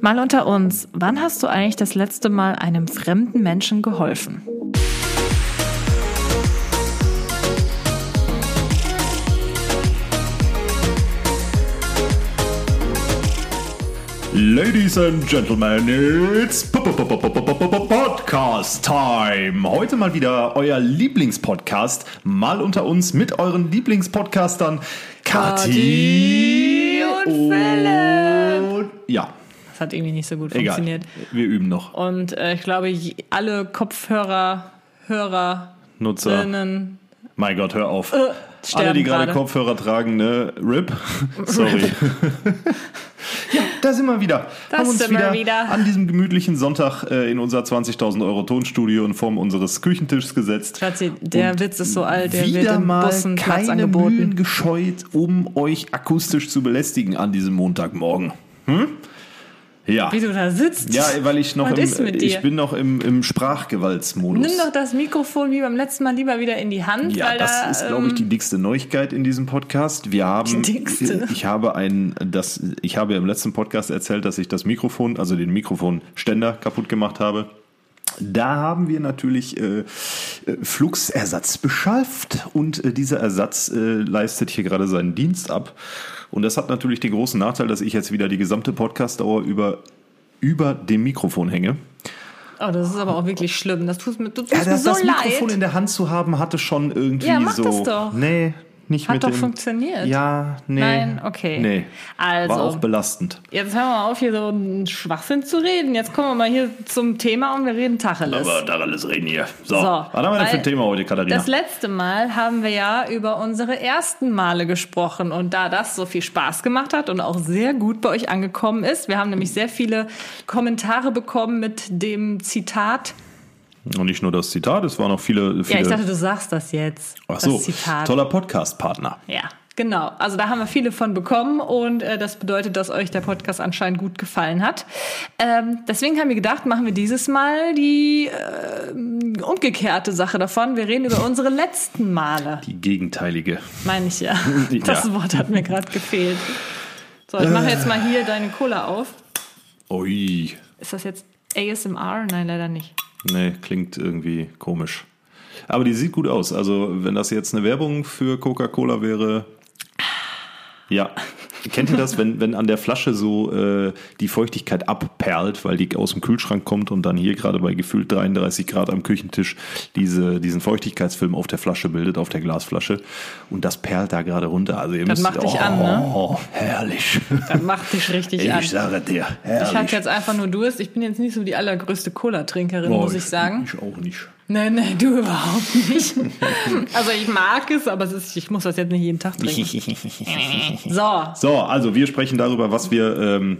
Mal unter uns, wann hast du eigentlich das letzte Mal einem fremden Menschen geholfen? Ladies and Gentlemen, it's Podcast Time. Heute mal wieder euer Lieblingspodcast, mal unter uns mit euren Lieblingspodcastern Kathi und Philipp. Ja, Das hat irgendwie nicht so gut egal. funktioniert. Wir üben noch. Und äh, ich glaube, alle Kopfhörer, Hörerinnen, Nutzer. Mein Gott, hör auf. Äh, Alle, die gerade. Kopfhörer tragen, ne? RIP. Sorry. ja, da sind wir wieder. Da Haben sind wir wieder, wieder. an diesem gemütlichen Sonntag äh, in unser 20.000 Euro Tonstudio in Form unseres Küchentischs gesetzt. Schatzi, der Und Witz ist so alt, der wieder wird im mal Bussen Platz keine angeboten. Mühen gescheut, um euch akustisch zu belästigen an diesem Montagmorgen. Hm? Ja. Wie du da sitzt. Ja, weil ich noch im, ich bin noch im, im Sprachgewaltsmodus. Nimm doch das Mikrofon wie beim letzten Mal lieber wieder in die Hand. Ja, das da, ist, glaube ich, ähm, die dickste Neuigkeit in diesem Podcast. Wir haben, Die dickste. ich habe ein, das, ich habe im letzten Podcast erzählt, dass ich das Mikrofon, also den Mikrofonständer kaputt gemacht habe. Da haben wir natürlich äh, äh, Fluxersatz beschafft und äh, dieser Ersatz äh, leistet hier gerade seinen Dienst ab. Und das hat natürlich den großen Nachteil, dass ich jetzt wieder die gesamte Podcastdauer über, über dem Mikrofon hänge. Oh, das ist aber auch wirklich schlimm. Das tut mir, tut Ja, mir das, so das Mikrofon leid. in der Hand zu haben, hatte schon irgendwie Ja, mach so. das doch. Nee, nicht Hat mit doch dem, funktioniert. Ja, nee. Nein, okay. Nee. Also. War auch belastend. Jetzt hören wir mal auf, hier so einen Schwachsinn zu reden. Jetzt kommen wir mal hier zum Thema und wir reden Tacheles. Aber da alles reden hier. So, So, was haben wir denn für ein Thema heute, Katharina? Das letzte Mal haben wir ja über unsere ersten Male gesprochen und da das so viel Spaß gemacht hat und auch sehr gut bei euch angekommen ist, wir haben nämlich sehr viele Kommentare bekommen mit dem Zitat. Und nicht nur das Zitat, es waren auch viele. viele Ja, ich dachte, du sagst das jetzt. Ach so, toller Podcast-Partner. Ja, genau. Also da haben wir viele von bekommen und äh, das bedeutet, dass euch der Podcast anscheinend gut gefallen hat. Ähm, deswegen haben wir gedacht, machen wir dieses Mal die äh, umgekehrte Sache davon. Wir reden über unsere letzten Male. Die gegenteilige. Meine ich ja. Ja. Das Wort hat mir gerade gefehlt. So, ich mache jetzt mal hier deine Cola auf. Ui. Ist das jetzt ASMR? Nein, leider nicht. Nee, klingt irgendwie komisch. Aber die sieht gut aus. Also, wenn das jetzt eine Werbung für Coca-Cola wäre. Ja. Kennt ihr das, wenn, wenn an der Flasche so äh, die Feuchtigkeit abperlt, weil die aus dem Kühlschrank kommt und dann hier gerade bei gefühlt 33 Grad am Küchentisch diese, diesen Feuchtigkeitsfilm auf der Flasche bildet, auf der Glasflasche. Und das perlt da gerade runter. Also ihr Das müsst, macht dich an, ne? Oh, herrlich. Das macht dich richtig Ich an. sage dir, Ich herrlich. hatte jetzt einfach nur Durst. Ich bin jetzt nicht so die allergrößte Cola-Trinkerin, Oh, muss ich sagen. Ich auch nicht. Nein, nein, du überhaupt nicht. Also ich mag es, aber es ist, ich muss das jetzt nicht jeden Tag trinken. So, So, also wir sprechen darüber, was wir, ähm,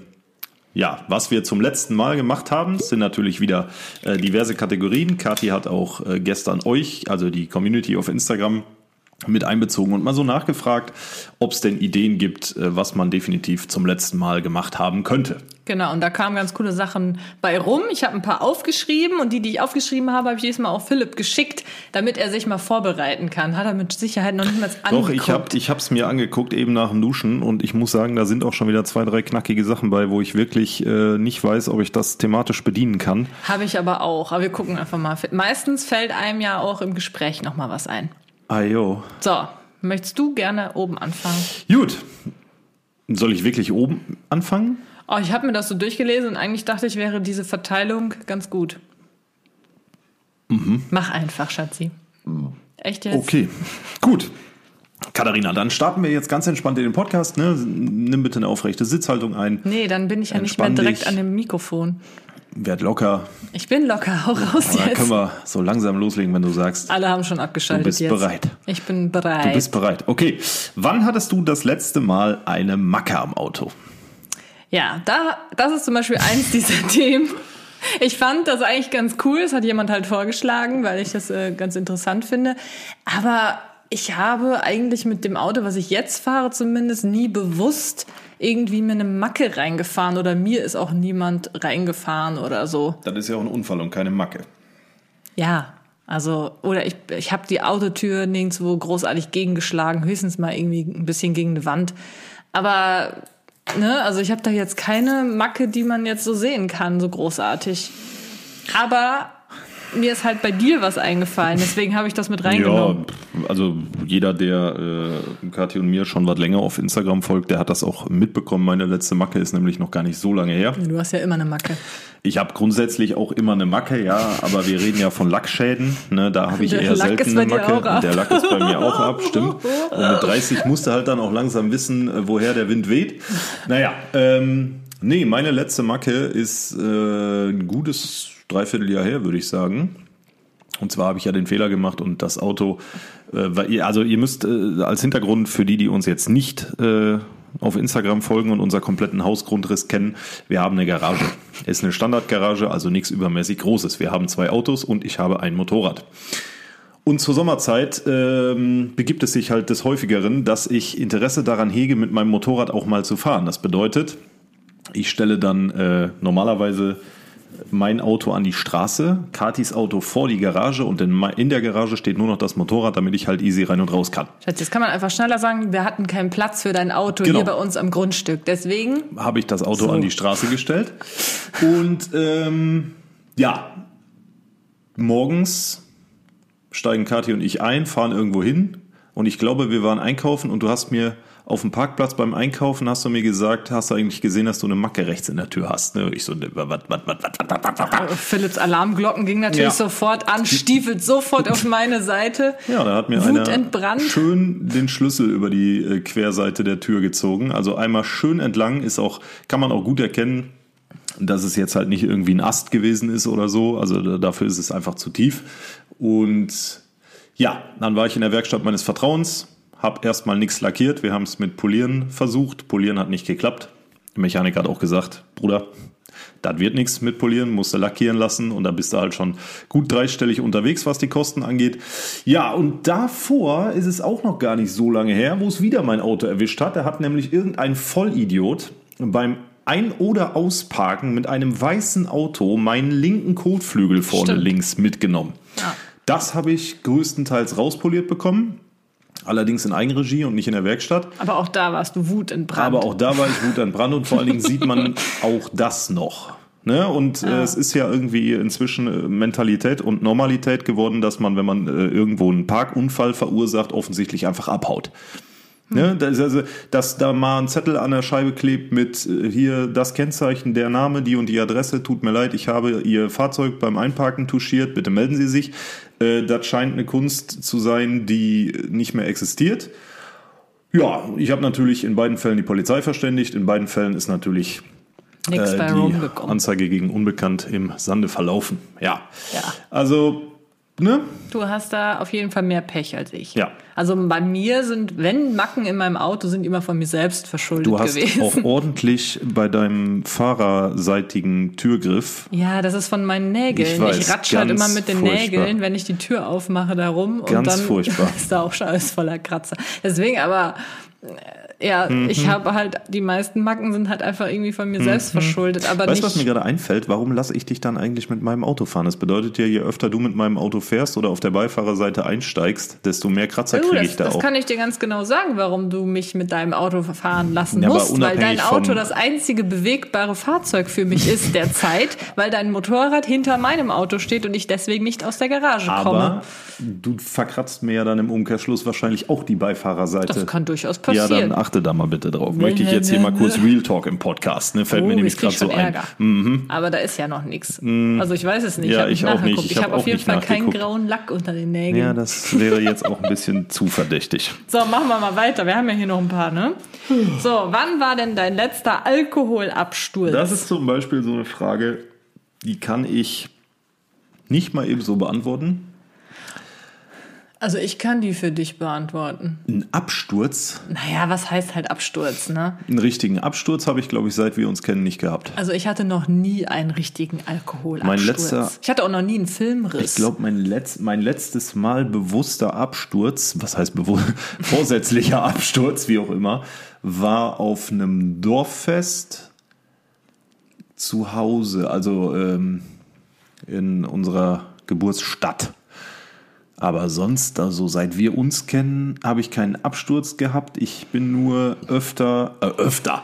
ja, was wir zum letzten Mal gemacht haben. Es sind natürlich wieder äh, diverse Kategorien. Kathi hat auch äh, gestern euch, also die Community auf Instagram, mit einbezogen und mal so nachgefragt, ob es denn Ideen gibt, äh, was man definitiv zum letzten Mal gemacht haben könnte. Genau. Und da kamen ganz coole Sachen bei rum. Ich habe ein paar aufgeschrieben und die, die ich aufgeschrieben habe, habe ich jedes Mal auf Philipp geschickt, damit er sich mal vorbereiten kann. Hat er mit Sicherheit noch niemals angeguckt. Doch, ich habe ich hab's mir angeguckt eben nach dem Duschen und ich muss sagen, da sind auch schon wieder zwei, drei knackige Sachen bei, wo ich wirklich äh, nicht weiß, ob ich das thematisch bedienen kann. Habe ich aber auch. Aber wir gucken einfach mal. Meistens fällt einem ja auch im Gespräch noch mal was ein. Ah, jo. So, möchtest du gerne oben anfangen? Gut. Soll ich wirklich oben anfangen? Oh, ich habe mir das so durchgelesen und eigentlich dachte ich, wäre diese Verteilung ganz gut. Mach einfach, Schatzi. Echt jetzt? Okay, gut. Katharina, dann starten wir jetzt ganz entspannt in den Podcast. Ne? Nimm bitte eine aufrechte Sitzhaltung ein. Nee, dann bin ich ja nicht mehr direkt dich. an dem Mikrofon. Werd locker. Ich bin locker, hau raus dann jetzt. können wir so langsam loslegen, wenn du sagst, Alle haben schon abgeschaltet Du bist jetzt. bereit. Ich bin bereit. du bist bereit. Okay, wann hattest du das letzte Mal eine Macke am Auto? Ja, da, das ist zum Beispiel eins dieser Themen. Ich fand das eigentlich ganz cool. Das hat jemand halt vorgeschlagen, weil ich das äh, ganz interessant finde. Aber ich habe eigentlich mit dem Auto, was ich jetzt fahre, zumindest nie bewusst irgendwie mir eine Macke reingefahren oder mir ist auch niemand reingefahren oder so. Das ist ja auch ein Unfall und keine Macke. Ja, also, oder ich, ich habe die Autotür nirgendwo großartig gegengeschlagen, höchstens mal irgendwie ein bisschen gegen eine Wand. Aber ne, also ich habe da jetzt keine Macke, die man jetzt so sehen kann, so großartig. Aber mir ist halt bei dir was eingefallen, deswegen habe ich das mit reingenommen. Ja, also jeder, der äh, Kathi und mir schon was länger auf Instagram folgt, der hat das auch mitbekommen. Meine letzte Macke ist nämlich noch gar nicht so lange her. Du hast ja immer eine Macke. Ich habe grundsätzlich auch immer eine Macke, ja, aber wir reden ja von Lackschäden. Ne, da habe ich Der eher Lack selten eine Macke. Der Lack ist bei mir auch ab, stimmt. Und mit 30 musste halt dann auch langsam wissen, äh, woher der Wind weht. Naja, ähm, nee, meine letzte Macke ist äh, ein gutes Dreivierteljahr her, würde ich sagen. Und zwar habe ich ja den Fehler gemacht und das Auto, äh, also ihr müsst äh, als Hintergrund für die, die uns jetzt nicht äh, auf Instagram folgen und unser kompletten Hausgrundriss kennen, wir haben eine Garage. Ist eine Standardgarage, also nichts übermäßig Großes. Wir haben zwei Autos und ich habe ein Motorrad. Und zur Sommerzeit ähm, begibt es sich halt des häufigeren, dass ich Interesse daran hege, mit meinem Motorrad auch mal zu fahren. Das bedeutet, ich stelle dann äh, normalerweise mein Auto an die Straße, Katis Auto vor die Garage und in, in der Garage steht nur noch das Motorrad, damit ich halt easy rein und raus kann. Schatz, jetzt kann man einfach schneller sagen, wir hatten keinen Platz für dein Auto Genau. hier bei uns am Grundstück. Deswegen, Habe ich das Auto So. an die Straße gestellt und ähm, ja, morgens steigen Kathi und ich ein, fahren irgendwo hin und ich glaube, wir waren einkaufen und du hast mir auf dem Parkplatz beim Einkaufen hast du mir gesagt, hast du eigentlich gesehen, dass du eine Macke rechts in der Tür hast. Ne? Ich so, wat, wat, wat, Philipps Alarmglocken ging natürlich ja. sofort an, stiefelt sofort auf meine Seite. Ja, da hat mir Wut einer entbrannt. schön den Schlüssel über die äh, Querseite der Tür gezogen. Also einmal schön entlang ist auch, kann man auch gut erkennen, dass es jetzt halt nicht irgendwie ein Ast gewesen ist oder so. Also dafür ist es einfach zu tief. Und ja, dann war ich in der Werkstatt meines Vertrauens habe erstmal nichts lackiert. Wir haben es mit Polieren versucht. Polieren hat nicht geklappt. Der Mechaniker hat auch gesagt, Bruder, das wird nichts mit Polieren, musst du lackieren lassen und da bist du halt schon gut dreistellig unterwegs, was die Kosten angeht. Ja, und davor ist es auch noch gar nicht so lange her, wo es wieder mein Auto erwischt hat. Da hat nämlich irgendein Vollidiot beim Ein- oder Ausparken mit einem weißen Auto meinen linken Kotflügel vorne Stimmt. links mitgenommen. Ja. Das habe ich größtenteils rauspoliert bekommen. Allerdings in Eigenregie und nicht in der Werkstatt. Aber auch da warst du wutentbrannt. Aber auch da war ich Wut an Brand und vor allen Dingen sieht man auch das noch. Ne? Und äh, es ist ja irgendwie inzwischen äh, Mentalität und Normalität geworden, dass man, wenn man äh, irgendwo einen Parkunfall verursacht, offensichtlich einfach abhaut. Ne? Das, ist also, dass da mal ein Zettel an der Scheibe klebt mit äh, hier das Kennzeichen, der Name, die und die Adresse, tut mir leid, ich habe Ihr Fahrzeug beim Einparken touchiert, bitte melden Sie sich. Äh, das scheint eine Kunst zu sein, die nicht mehr existiert. Ja, ich habe natürlich in beiden Fällen die Polizei verständigt. In beiden Fällen ist natürlich äh, die. Anzeige gegen Unbekannt im Sande verlaufen. Ja. Ja. Also, ne? Du hast da auf jeden Fall mehr Pech als ich. Ja. Also bei mir sind, wenn Macken in meinem Auto sind, immer von mir selbst verschuldet Du hast gewesen. auch ordentlich bei deinem fahrerseitigen Türgriff. Ja, das ist von meinen Nägeln. Ich Ich, ratsche halt ganz immer mit den furchtbar. Nägeln, wenn ich die Tür aufmache, da rum. und Ganz dann furchtbar. ist da auch schon alles voller Kratzer. Deswegen aber, ja, Mhm. ich habe halt, die meisten Macken sind halt einfach irgendwie von mir selbst verschuldet. Aber Weißt du, was mir gerade einfällt? Warum lasse ich dich dann eigentlich mit meinem Auto fahren? Das bedeutet ja, je öfter du mit meinem Auto fährst oder auf der Beifahrerseite einsteigst, desto mehr Kratzer Oh, kriege das, ich da das auch. kann ich dir ganz genau sagen, warum du mich mit deinem Auto fahren lassen Ja, aber musst, weil dein Auto das einzige bewegbare Fahrzeug für mich ist derzeit, weil dein Motorrad hinter meinem Auto steht und ich deswegen nicht aus der Garage komme. Aber du verkratzt mir ja dann im Umkehrschluss wahrscheinlich auch die Beifahrerseite. Das kann durchaus Ja, passieren. dann achte da mal bitte drauf. Möchte ich jetzt hier mal kurz Real Talk im Podcast. Ne? Fällt mir Oh, nämlich ich krieg gerade so ein. Ärger. Aber da ist ja noch nichts. Also ich weiß es nicht. Ja, hab ich auch nicht. Ich Ich, hab habe auf jeden Fall keinen grauen Lack unter den Nägeln. Ja, das wäre jetzt auch ein bisschen zu verdächtig. So, machen wir mal weiter. Wir haben ja hier noch ein paar, ne? So, wann war denn dein letzter Alkoholabsturz? Das ist zum Beispiel so eine Frage, die kann ich nicht mal eben so beantworten. Also ich kann die für dich beantworten. Ein Absturz, Naja, was heißt halt Absturz, ne? einen richtigen Absturz habe ich, glaube ich, seit wir uns kennen, nicht gehabt. Also ich hatte noch nie einen richtigen Alkoholabsturz. Mein letzter- ich hatte auch noch nie einen Filmriss. Ich glaube, mein, letzt, mein letztes Mal bewusster Absturz, was heißt bewusst, vorsätzlicher Absturz, wie auch immer, war auf einem Dorffest zu Hause, also ähm, in unserer Geburtsstadt. Aber sonst, also seit wir uns kennen, habe ich keinen Absturz gehabt. Ich bin nur öfter, äh, öfter,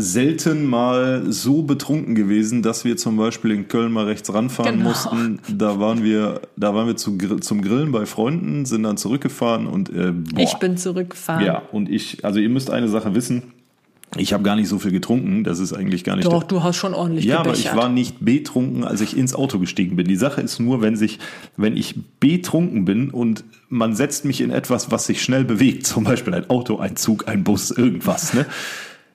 selten mal so betrunken gewesen, dass wir zum Beispiel in Köln mal rechts ranfahren Genau. mussten. Da waren wir, da waren wir zu, zum Grillen bei Freunden, sind dann zurückgefahren und äh, boah, Ich bin zurückgefahren. ja und ich, also ihr müsst eine Sache wissen. Ich habe gar nicht so viel getrunken. Das ist eigentlich gar nicht Doch, du hast schon ordentlich ja, aber gebechert. ich war nicht betrunken, als ich ins Auto gestiegen bin. Die Sache ist nur, wenn sich, wenn ich betrunken bin und man setzt mich in etwas, was sich schnell bewegt, zum Beispiel ein Auto, ein Zug, ein Bus, irgendwas, ne?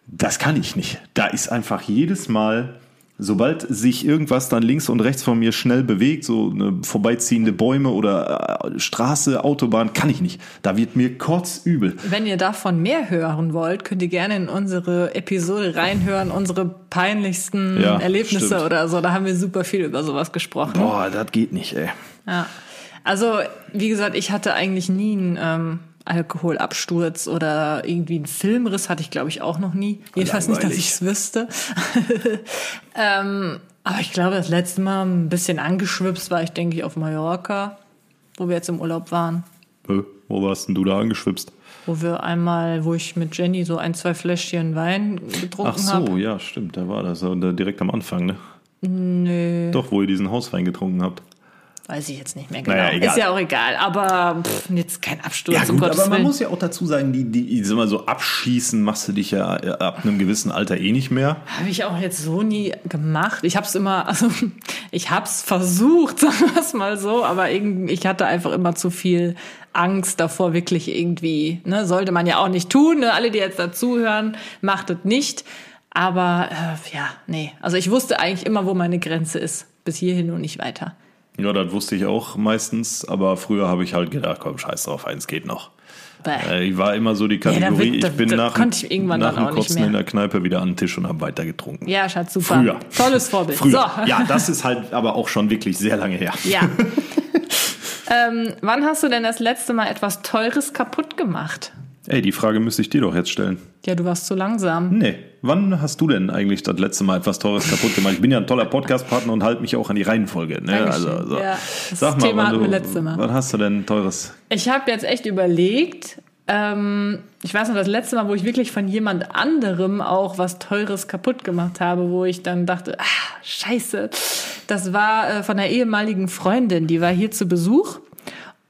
Das kann ich nicht. Da ist einfach jedes Mal, sobald sich irgendwas dann links und rechts von mir schnell bewegt, so eine vorbeiziehende Bäume oder äh, Straße, Autobahn, kann ich nicht. Da wird mir kotzübel. Wenn ihr davon mehr hören wollt, könnt ihr gerne in unsere Episode reinhören, unsere peinlichsten Ja, Erlebnisse stimmt. oder so. Da haben wir super viel über sowas gesprochen. Boah, das geht nicht, ey. Ja. Also, wie gesagt, ich hatte eigentlich nie einen ähm, Alkoholabsturz oder irgendwie einen Filmriss hatte ich, glaube ich, auch noch nie. Jedenfalls nicht, dass ich es wüsste. ähm, aber ich glaube, das letzte Mal ein bisschen angeschwipst war ich, denke ich, auf Mallorca, wo wir jetzt im Urlaub waren. Äh, Wo warst denn du da angeschwipst? Wo wir einmal, wo ich mit Jenny so ein, zwei Fläschchen Wein Ach getrunken so, habe. ja, stimmt, da war das. Und direkt am Anfang, ne? Nö, Doch, wo ihr diesen Hauswein getrunken habt. Weiß ich jetzt nicht mehr genau. Naja. Ist ja auch egal, aber pff, jetzt kein Absturz, um Gottes aber man Willen. muss ja auch dazu sagen, die, die, ich sag mal so abschießen machst du dich ja äh, ab einem gewissen Alter eh nicht mehr. Habe ich auch jetzt so nie gemacht. Ich habe es immer, also ich habe es versucht, sagen wir es mal so, aber irgendwie, ich hatte einfach immer zu viel Angst davor, wirklich irgendwie, ne, sollte man ja auch nicht tun. Ne? Alle, die jetzt dazuhören, macht es nicht. Aber äh, ja, nee. Also ich wusste eigentlich immer, wo meine Grenze ist. Bis hierhin und nicht weiter. Ja, das wusste ich auch meistens, aber früher habe ich halt gedacht, komm, scheiß drauf, eins geht noch. Bäh. Äh, Ich war immer so die da Kategorie, wird- da- ich bin da nach, konnte ich irgendwann nach dem Kotzen in der Kneipe wieder an den Tisch und habe weiter getrunken. Ja, Schatz, super. Früher. Tolles Vorbild. Früher. So. Ja, das ist halt aber auch schon wirklich sehr lange her. Ja. ähm, wann hast du denn das letzte Mal etwas Teures kaputt gemacht? Ey, die Frage müsste ich dir doch jetzt stellen. Ja, du warst zu langsam. Nee, wann hast du denn eigentlich das letzte Mal etwas Teures kaputt gemacht? Ich bin ja ein toller Podcast-Partner und halte mich auch an die Reihenfolge. Ne? Dankeschön. Also, also, Ja, das sag mal, Thema wann, hatten du, wir letzte Mal. wann hast du denn Teures? Ich habe jetzt echt überlegt, ähm, ich weiß noch, das letzte Mal, wo ich wirklich von jemand anderem auch was Teures kaputt gemacht habe, wo ich dann dachte, ah, scheiße, das war äh, von einer ehemaligen Freundin, die war hier zu Besuch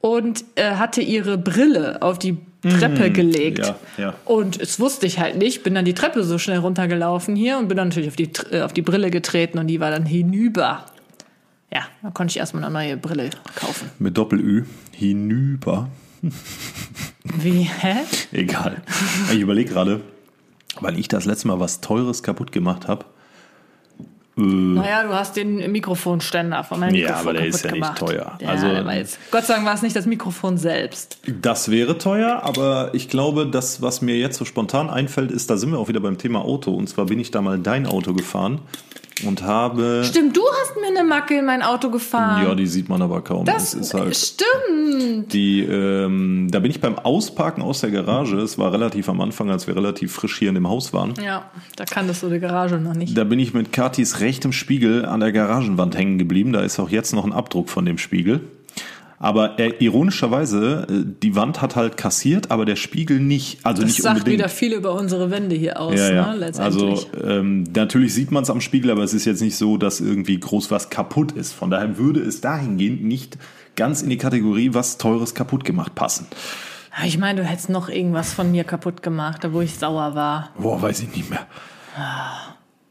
und äh, hatte ihre Brille auf die Treppe gelegt. ja, ja. Und es wusste ich halt nicht, bin dann die Treppe so schnell runtergelaufen hier und bin dann natürlich auf die, äh, auf die Brille getreten und die war dann hinüber. Ja, da konnte ich erstmal eine neue Brille kaufen. Mit Doppel-Ü. Hinüber. Wie, hä? Egal. Ich überlege gerade, weil ich das letzte Mal was Teures kaputt gemacht habe. Naja, du hast den Mikrofonständer von meinem Ja, Mikrofon aber der ist ja nicht gemacht. teuer. Ja, Also- jetzt, Gott sei Dank war es nicht das Mikrofon selbst. Das wäre teuer, aber ich glaube, das, was mir jetzt so spontan einfällt, ist, da sind wir auch wieder beim Thema Auto. Und zwar bin ich da mal dein Auto gefahren und habe. Stimmt, du hast mir eine Macke in mein Auto gefahren. Ja, die sieht man aber kaum. das Es ist halt. stimmt. Die, ähm, da bin ich beim Ausparken aus der Garage. Es war relativ am Anfang, als wir relativ frisch hier in dem Haus waren. Ja, da kanntest du die Garage noch nicht. Da bin ich mit Katis rechtem Spiegel an der Garagenwand hängen geblieben. Da ist auch jetzt noch ein Abdruck von dem Spiegel. Aber äh, ironischerweise, äh, die Wand hat halt kassiert, aber der Spiegel nicht. Also Das nicht sagt unbedingt. wieder viel über unsere Wände hier aus, ja, ja. ne, letztendlich. Also ähm, natürlich sieht man es am Spiegel, aber es ist jetzt nicht so, dass irgendwie groß was kaputt ist. Von daher würde es dahingehend nicht ganz in die Kategorie was Teures kaputt gemacht passen. Ja, ich meine, du hättest noch irgendwas von mir kaputt gemacht, da wo ich sauer war. Boah, weiß ich nicht mehr.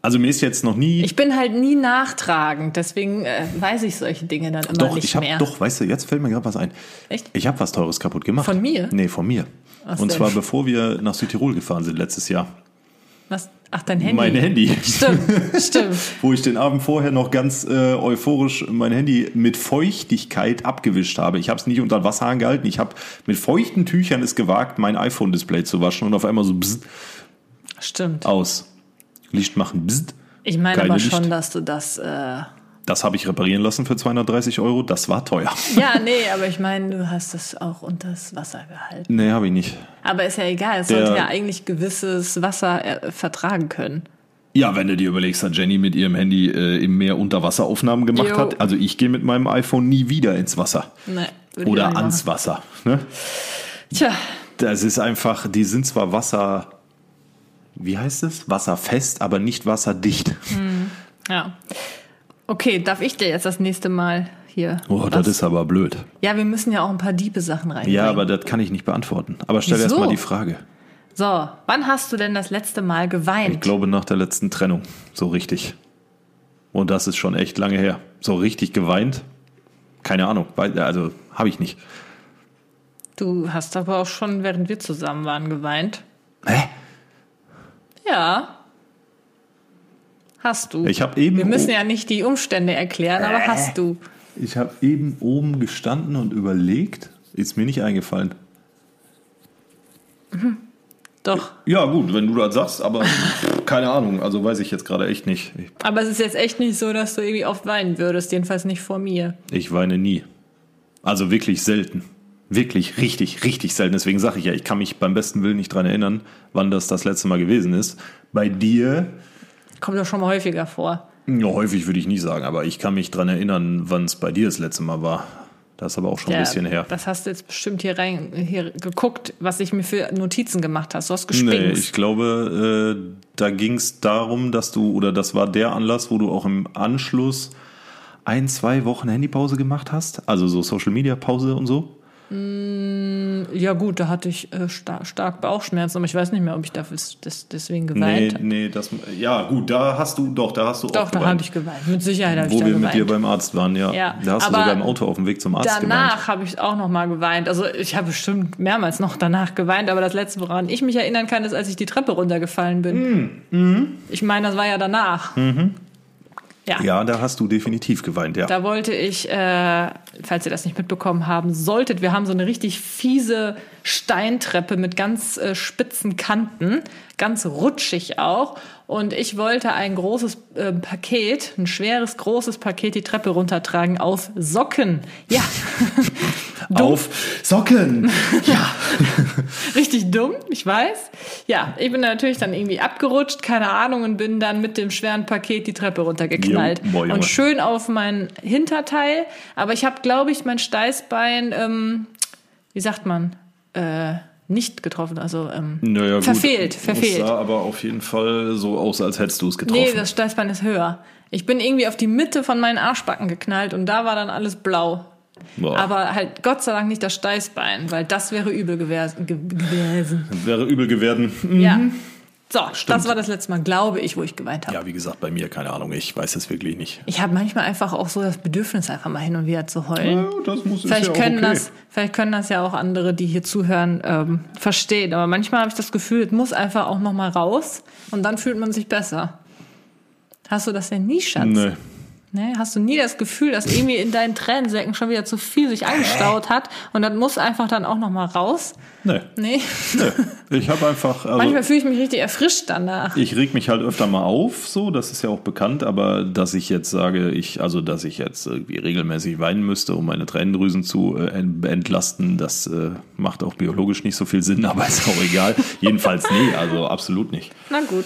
Also mir ist jetzt noch nie. Ich bin halt nie nachtragend, deswegen äh, weiß ich solche Dinge dann immer doch, nicht ich habe mehr. doch, weißt du, jetzt fällt mir gerade was ein. Echt? Ich habe was Teures kaputt gemacht. Von mir? Nee, von mir. Was Und denn? zwar bevor wir nach Südtirol gefahren sind letztes Jahr. Was? Ach, dein Handy. Mein Handy. Stimmt, stimmt. Wo ich den Abend vorher noch ganz äh, euphorisch mein Handy mit Feuchtigkeit abgewischt habe. Ich habe es nicht unter den Wasserhahn gehalten. Ich habe mit feuchten Tüchern es gewagt, mein iPhone-Display zu waschen und auf einmal so bzzt Stimmt. aus. Licht machen, bzzt. Ich meine Keine aber Licht. schon, dass du das. Äh Das habe ich reparieren lassen für 230 Euro. Das war teuer. ja, nee, aber ich meine, du hast es auch unter das Wasser gehalten. Nee, habe ich nicht. Aber ist ja egal, es sollte ja eigentlich gewisses Wasser äh, vertragen können. Ja, wenn du dir überlegst, dass Jenny mit ihrem Handy äh, im Meer Unterwasseraufnahmen gemacht Jo. hat. Also ich gehe mit meinem iPhone nie wieder ins Wasser. Nee, Oder ans machen. Wasser. Ne? Tja, Das ist einfach, die sind zwar Wasser wie heißt es? Wasserfest, aber nicht wasserdicht. Ja. Okay, darf ich dir jetzt das nächste Mal hier? Oh, das was- ist aber blöd. Ja, wir müssen ja auch ein paar Diebe-Sachen reinbringen. Ja, aber das kann ich nicht beantworten. Aber stell Wieso? erst mal die Frage. So, wann hast du denn das letzte Mal geweint? Ich glaube nach der letzten Trennung. So richtig. Und das ist schon echt lange her. So richtig geweint? Keine Ahnung. Also habe ich nicht. Du hast aber auch schon, während wir zusammen waren, geweint. Hä? Ja. Hast du. Ich habe eben. wir müssen ja nicht die Umstände erklären, aber hast du. Ich habe eben oben gestanden und überlegt. Ist mir nicht eingefallen. Doch. Ja, gut, wenn du das sagst, aber keine Ahnung. Also weiß ich jetzt gerade echt nicht. Ich, Aber es ist jetzt echt nicht so, dass du irgendwie oft weinen würdest, jedenfalls nicht vor mir. ich weine nie. Also wirklich selten. Wirklich richtig, richtig selten. Deswegen sage ich ja, ich kann mich beim besten Willen nicht dran erinnern, wann das das letzte Mal gewesen ist. Bei dir, Kommt doch schon mal häufiger vor. ja, häufig würde ich nicht sagen, aber ich kann mich dran erinnern, wann es bei dir das letzte Mal war. Das ist aber auch schon ein bisschen her. Das hast du jetzt bestimmt hier rein hier geguckt, was ich mir für Notizen gemacht hast. Du hast Nee, gespinkst. ich glaube, äh, da ging es darum, dass du, oder das war der Anlass, wo du auch im Anschluss ein, zwei Wochen Handypause gemacht hast. Also so Social Media Pause und so. Ja gut, da hatte ich äh, star stark Bauchschmerzen, aber ich weiß nicht mehr, ob ich dafür das, deswegen Nee, geweint habe. nee, das, ja, gut, da hast du, doch, da hast du Doch, auch da geweint. habe ich geweint. Mit Sicherheit habe ich Wo da wir geweint. mit dir beim Arzt waren, ja. Ja, Da hast du sogar im Auto auf dem Weg zum Arzt geweint. Danach habe ich auch noch mal geweint. Also ich habe bestimmt mehrmals noch danach geweint, aber das letzte, woran ich mich erinnern kann, ist, als ich die Treppe runtergefallen bin. Mhm. Ich meine, das war ja danach. Ja. Ja, da hast du definitiv geweint, ja. Da wollte ich, äh, falls ihr das nicht mitbekommen haben solltet, wir haben so eine richtig fiese Steintreppe mit ganz äh, spitzen Kanten, ganz rutschig auch. Und ich wollte ein großes äh, Paket, ein schweres, großes Paket die Treppe runtertragen auf Socken. Ja. Auf Socken! ja. Richtig dumm, ich weiß. Ja, ich bin natürlich dann irgendwie abgerutscht, keine Ahnung, und bin dann mit dem schweren Paket die Treppe runtergeknallt. Jo, boah, und schön auf mein Hinterteil. Aber ich habe, glaube ich, mein Steißbein, ähm, wie sagt man, äh, nicht getroffen. Also ähm, Naja, gut. verfehlt, Es verfehlt. sah aber auf jeden Fall so aus, als hättest du es getroffen. Nee, das Steißbein ist höher. Ich bin irgendwie auf die Mitte von meinen Arschbacken geknallt und da war dann alles blau. Boah. Aber halt Gott sei Dank nicht das Steißbein, weil das wäre übel gewesen. ge- gewesen. Wäre übel geworden. Ja. So, das war das letzte Mal, glaube ich, wo ich geweint habe. Ja, wie gesagt, bei mir, keine Ahnung, ich weiß es wirklich nicht. Ich habe manchmal einfach auch so das Bedürfnis, einfach mal hin und wieder zu heulen. das muss Vielleicht, können das, vielleicht können das ja auch andere, die hier zuhören, ähm, verstehen. Aber manchmal habe ich das Gefühl, es muss einfach auch noch mal raus und dann fühlt man sich besser. Hast du das denn nie, Schatz? Nee. Ne? Hast du nie das Gefühl, dass irgendwie in deinen Tränensäcken schon wieder zu viel sich angestaut hat und das muss einfach dann auch noch mal raus? Nee. Nee. nee. Ich habe einfach. Also, Manchmal fühle ich mich richtig erfrischt danach. ich reg mich halt öfter mal auf, so, das ist ja auch bekannt, aber dass ich jetzt sage, ich, also dass ich jetzt irgendwie regelmäßig weinen müsste, um meine Tränendrüsen zu äh, ent- entlasten, das äh, macht auch biologisch nicht so viel Sinn, aber ist auch egal. Jedenfalls nee, also absolut nicht. Na gut,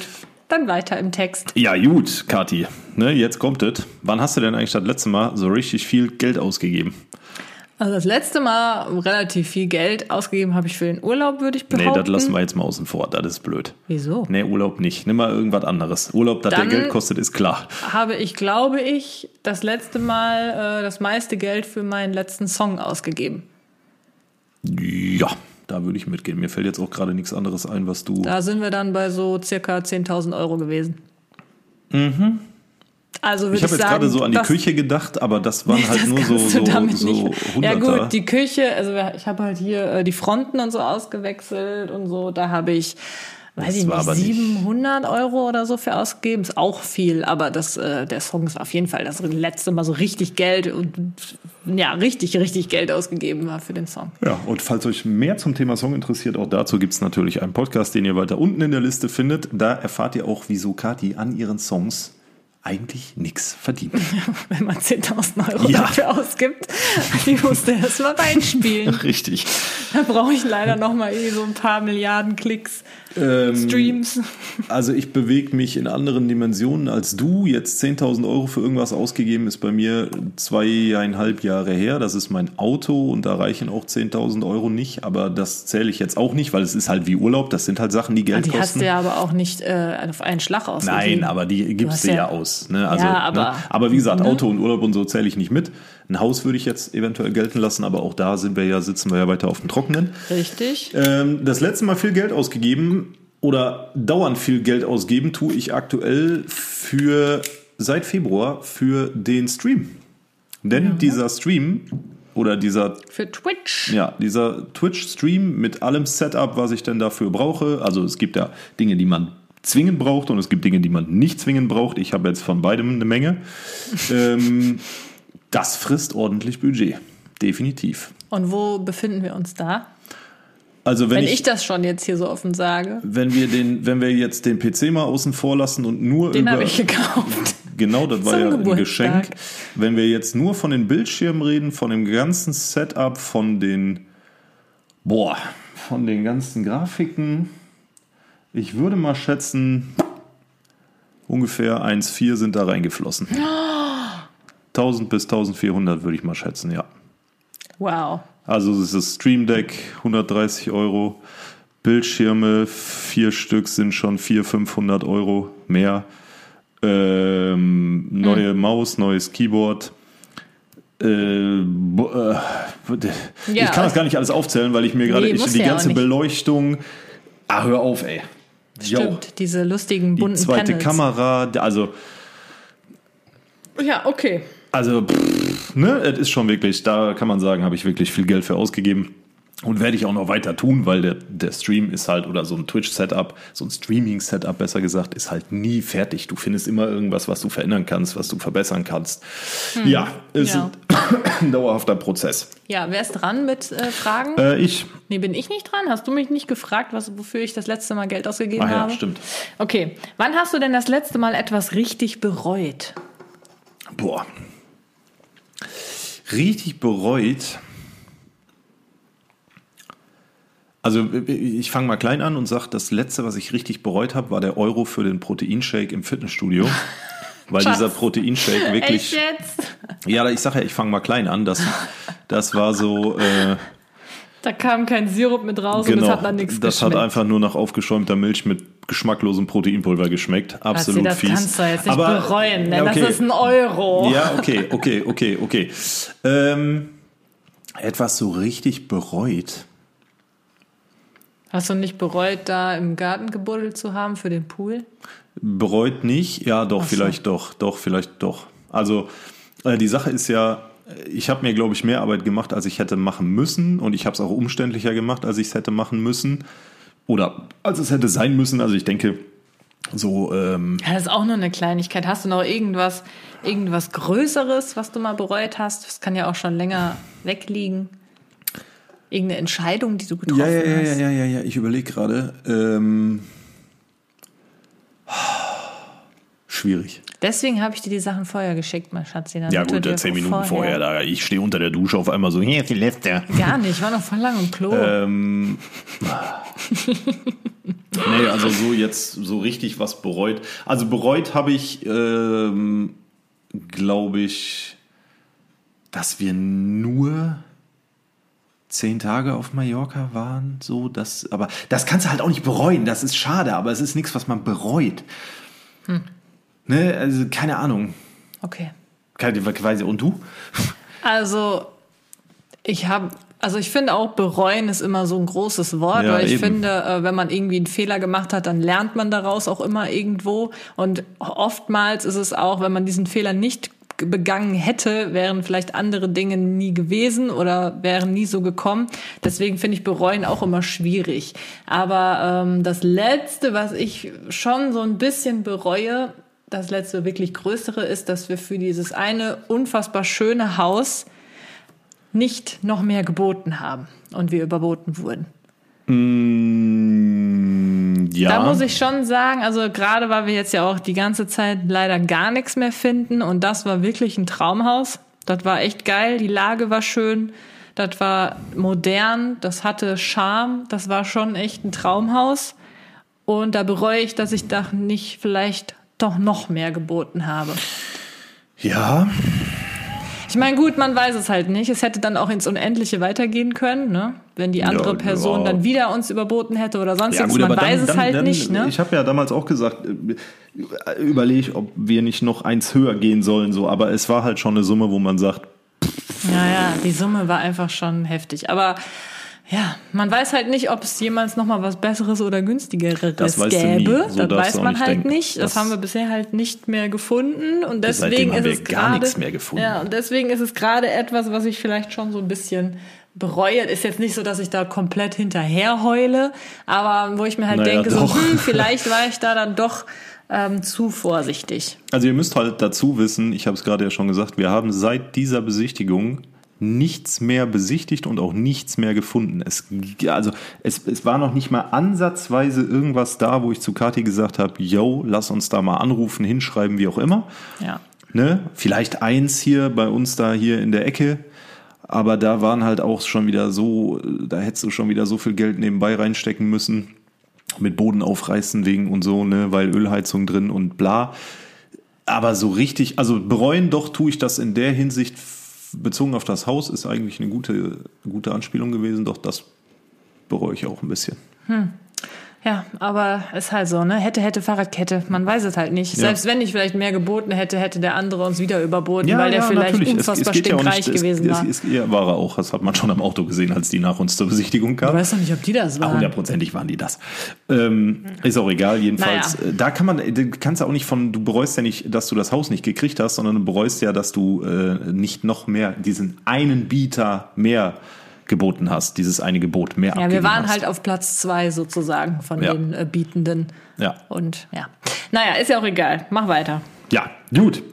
dann weiter im Text. Ja, gut, Kathi, ne, jetzt kommt es. Wann hast du denn eigentlich das letzte Mal so richtig viel Geld ausgegeben? Also das letzte Mal relativ viel Geld ausgegeben habe ich für den Urlaub, würde ich Nee, behaupten. das lassen wir jetzt mal außen vor, das ist blöd. Wieso? Nee, Urlaub nicht. Nimm mal irgendwas anderes. Urlaub, dass der Geld kostet, ist klar. Habe ich, glaube ich, das letzte Mal äh, das meiste Geld für meinen letzten Song ausgegeben. Ja, da würde ich mitgehen. Mir fällt jetzt auch gerade nichts anderes ein, was du. Da sind wir dann bei so circa 10.000 Euro gewesen. Mhm. Also würde ich ich, habe jetzt gerade so an die Küche gedacht, aber das waren halt das nur so, so, so. Ja gut, die Küche, also ich habe halt hier äh, die Fronten und so ausgewechselt und so, da habe ich, weiß Das ich nicht, aber nicht- 700 Euro oder so für ausgegeben. Ist auch viel, aber das, äh, der Song ist auf jeden Fall das letzte Mal so richtig Geld und ja, richtig, richtig Geld ausgegeben war für den Song. Ja, und falls euch mehr zum Thema Song interessiert, auch dazu gibt es natürlich einen Podcast, den ihr weiter unten in der Liste findet. Da erfahrt ihr auch, wieso Kathi an ihren Songs eigentlich nichts verdient. Wenn man 10.000 Euro Ja. dafür ausgibt, die musste erst mal reinspielen. Richtig. Da brauche ich leider noch mal eh so ein paar Milliarden Klicks. Ähm, Streams. Also ich bewege mich in anderen Dimensionen als du. Jetzt 10.000 Euro für irgendwas ausgegeben ist bei mir zweieinhalb Jahre her. Das ist mein Auto und da reichen auch 10.000 Euro nicht. Aber das zähle ich jetzt auch nicht, weil es ist halt wie Urlaub. Das sind halt Sachen, die Geld Die hast kosten. du ja aber auch nicht äh, auf einen Schlag ausgegeben. Nein, aber die gibst hast du ja, ja- aus. Ne? Also, Ja, aber- ne? aber wie gesagt, ne? Auto und Urlaub und so zähle ich nicht mit. Ein Haus würde ich jetzt eventuell gelten lassen, aber auch da sind wir ja, sitzen wir ja weiter auf dem Trockenen. Richtig. Ähm, das letzte Mal viel Geld ausgegeben oder dauernd viel Geld ausgeben tue ich aktuell für seit Februar für den Stream. Denn dieser Stream oder dieser Für Twitch. ja, dieser Twitch-Stream mit allem Setup, was ich denn dafür brauche. Also es gibt ja Dinge, die man zwingend braucht und es gibt Dinge, die man nicht zwingend braucht. Ich habe jetzt von beidem eine Menge. ähm, das frisst ordentlich Budget. Definitiv. Und wo befinden wir uns da? Also wenn, Wenn ich, ich das schon jetzt hier so offen sage. wenn wir den, wenn wir jetzt den PC mal außen vor lassen und nur Den über habe ich gekauft. Genau, das war ja ein Geburtstag. Geschenk. Wenn wir jetzt nur von den Bildschirmen reden, von dem ganzen Setup, von den, boah, von den ganzen Grafiken, ich würde mal schätzen, ungefähr 1,4 sind da reingeflossen. 1000 bis 1400 würde ich mal schätzen, ja. Wow. Also es ist das Stream Deck, 130 Euro. Bildschirme, vier Stück sind schon 400, 500 Euro mehr. Ähm, neue Maus, neues Keyboard. Äh, äh, ich kann das gar nicht alles aufzählen, weil ich mir gerade Nee, die ja ganze. Beleuchtung. Ah, hör auf, ey. Jo. Stimmt, diese lustigen Die bunten zweite Panels. Kamera, also Ja, okay. Also, pff, ne, es ist schon wirklich, da kann man sagen, habe ich wirklich viel Geld für ausgegeben. Und werde ich auch noch weiter tun, weil der, der Stream ist halt, oder so ein Twitch-Setup, so ein Streaming-Setup besser gesagt, ist halt nie fertig. Du findest immer irgendwas, was du verändern kannst, was du verbessern kannst. Ja, ist ja. ein dauerhafter Prozess. Ja, wer ist dran mit äh, Fragen? Äh, ich, Nee, bin ich nicht dran? Hast du mich nicht gefragt, was, wofür ich das letzte Mal Geld ausgegeben ach ja, habe? stimmt. Okay. Wann hast du denn das letzte Mal etwas richtig bereut? Boah. Richtig bereut. Also ich fange mal klein an und sage, das letzte, was ich richtig bereut habe, war der Euro für den Proteinshake im Fitnessstudio. Weil Schatz. dieser Proteinshake wirklich. Echt jetzt? Ja, ich sage ja, ich fange mal klein an. Das, das war so. Äh, Da kam kein Sirup mit raus und genau. das hat dann nichts das hat geschmeckt. einfach nur nach aufgeschäumter Milch mit geschmacklosem Proteinpulver geschmeckt. Absolut das fies. kannst du jetzt nicht Aber- bereuen, denn okay. das ist ein Euro. Ja, okay, okay, okay, okay. Ähm, etwas so richtig bereut. Hast du nicht bereut, da im Garten gebuddelt zu haben für den Pool? Bereut nicht, ja, doch, so. vielleicht doch, doch, vielleicht doch. Also äh, die Sache ist ja, ich habe mir, glaube ich, mehr Arbeit gemacht, als ich hätte machen müssen. Und ich habe es auch umständlicher gemacht, als ich es hätte machen müssen. Oder als es hätte sein müssen. Also ich denke, so, ähm, Ja, das ist auch nur eine Kleinigkeit. Hast du noch irgendwas, irgendwas Größeres, was du mal bereut hast? Das kann ja auch schon länger wegliegen. Irgendeine Entscheidung, die du getroffen ja, ja, ja, hast. ja, ja, ja, ich überlege gerade. Ähm, schwierig. Deswegen habe ich dir die Sachen vorher geschickt, mein Schatzi. Ja gut, zehn Minuten vorher, da ich stehe unter der Dusche auf einmal so, hier ist die letzte. Gar nicht, ich war noch voll lang im Klo. Ähm, nee, also so jetzt so richtig was bereut. Also bereut habe ich, ähm, glaube ich, dass wir nur zehn Tage auf Mallorca waren. So, das, aber das kannst du halt auch nicht bereuen. Das ist schade, aber es ist nichts, was man bereut. Ne, also keine Ahnung. Okay. Keine Weise. Und du? Also, ich habe, also ich finde auch, bereuen ist immer so ein großes Wort, Ja, weil ich eben. finde, äh, wenn man irgendwie einen Fehler gemacht hat, dann lernt man daraus auch immer irgendwo. Und oftmals ist es auch, wenn man diesen Fehler nicht begangen hätte, wären vielleicht andere Dinge nie gewesen oder wären nie so gekommen. Deswegen finde ich bereuen auch immer schwierig. Aber ähm, das Letzte, was ich schon so ein bisschen bereue, das letzte wirklich größere ist, dass wir für dieses eine unfassbar schöne Haus nicht noch mehr geboten haben und wir überboten wurden. Mm, ja. Da muss ich schon sagen, also gerade weil wir jetzt ja auch die ganze Zeit leider gar nichts mehr finden und das war wirklich ein Traumhaus. Das war echt geil, die Lage war schön, das war modern, das hatte Charme, das war schon echt ein Traumhaus. Und da bereue ich, dass ich da nicht vielleicht doch noch mehr geboten habe. Ja, Ich meine, gut, man weiß es halt nicht. Es hätte dann auch ins Unendliche weitergehen können, ne? Wenn die andere Ja, Person ja. dann wieder uns überboten hätte oder sonst Ja, was. gut, Man weiß dann, es halt dann, nicht, ne? Ich habe ja damals auch gesagt, äh, überlege, ob wir nicht noch eins höher gehen sollen, so. Aber es war halt schon eine Summe, wo man sagt, Ja, ja, die Summe war einfach schon heftig. Aber ja, man weiß halt nicht, ob es jemals noch mal was Besseres oder günstigeres Das weißt du nie. gäbe. So das weiß man halt denken. nicht. Das, Das- haben wir bisher halt nicht mehr gefunden und deswegen ist es gar gerade nichts mehr gefunden. Ja, und deswegen ist es gerade etwas, was ich vielleicht schon so ein bisschen bereue. Ist jetzt nicht so, dass ich da komplett hinterher heule, aber wo ich mir halt Naja, denke, so, hm, vielleicht war ich da dann doch ähm, zu vorsichtig. Also ihr müsst halt dazu wissen, ich habe es gerade ja schon gesagt, wir haben seit dieser Besichtigung nichts mehr besichtigt und auch nichts mehr gefunden. Es, also es, es war noch nicht mal ansatzweise irgendwas da, wo ich zu Kathi gesagt habe, yo, lass uns da mal anrufen, hinschreiben, wie auch immer. Ja. Ne? Vielleicht eins hier bei uns da hier in der Ecke. Aber da waren halt auch schon wieder so, da hättest du schon wieder so viel Geld nebenbei reinstecken müssen. Mit Boden aufreißen wegen und so, ne, weil Ölheizung drin und bla. Aber so richtig, also bereuen doch tue ich das in der Hinsicht bezogen auf das Haus ist eigentlich eine gute, gute Anspielung gewesen, doch das bereue ich auch ein bisschen. Ja, aber ist halt so, ne? Hätte, hätte, Fahrradkette. Man weiß es halt nicht. Ja. Selbst wenn ich vielleicht mehr geboten hätte, hätte der andere uns wieder überboten, weil der vielleicht natürlich. unfassbar ja auch stinkreich nicht, gewesen es, war. Es, es, ja, war er auch. Das hat man schon am Auto gesehen, als die nach uns zur Besichtigung ich kamen. weiß doch nicht, ob die das waren. Hundertprozentig waren die das. Ähm, ist auch egal, jedenfalls. Naja. äh, Da kann man, du kannst ja auch nicht von, du bereust ja nicht, dass du das Haus nicht gekriegt hast, sondern du bereust ja, dass du äh, nicht noch mehr, diesen einen Bieter mehr geboten hast, dieses eine Gebot mehr ja, wir waren hast. halt auf Platz zwei sozusagen von Ja. den äh, Bietenden. Ja. Und ja. Naja, ist ja auch egal. Mach weiter. Ja, gut.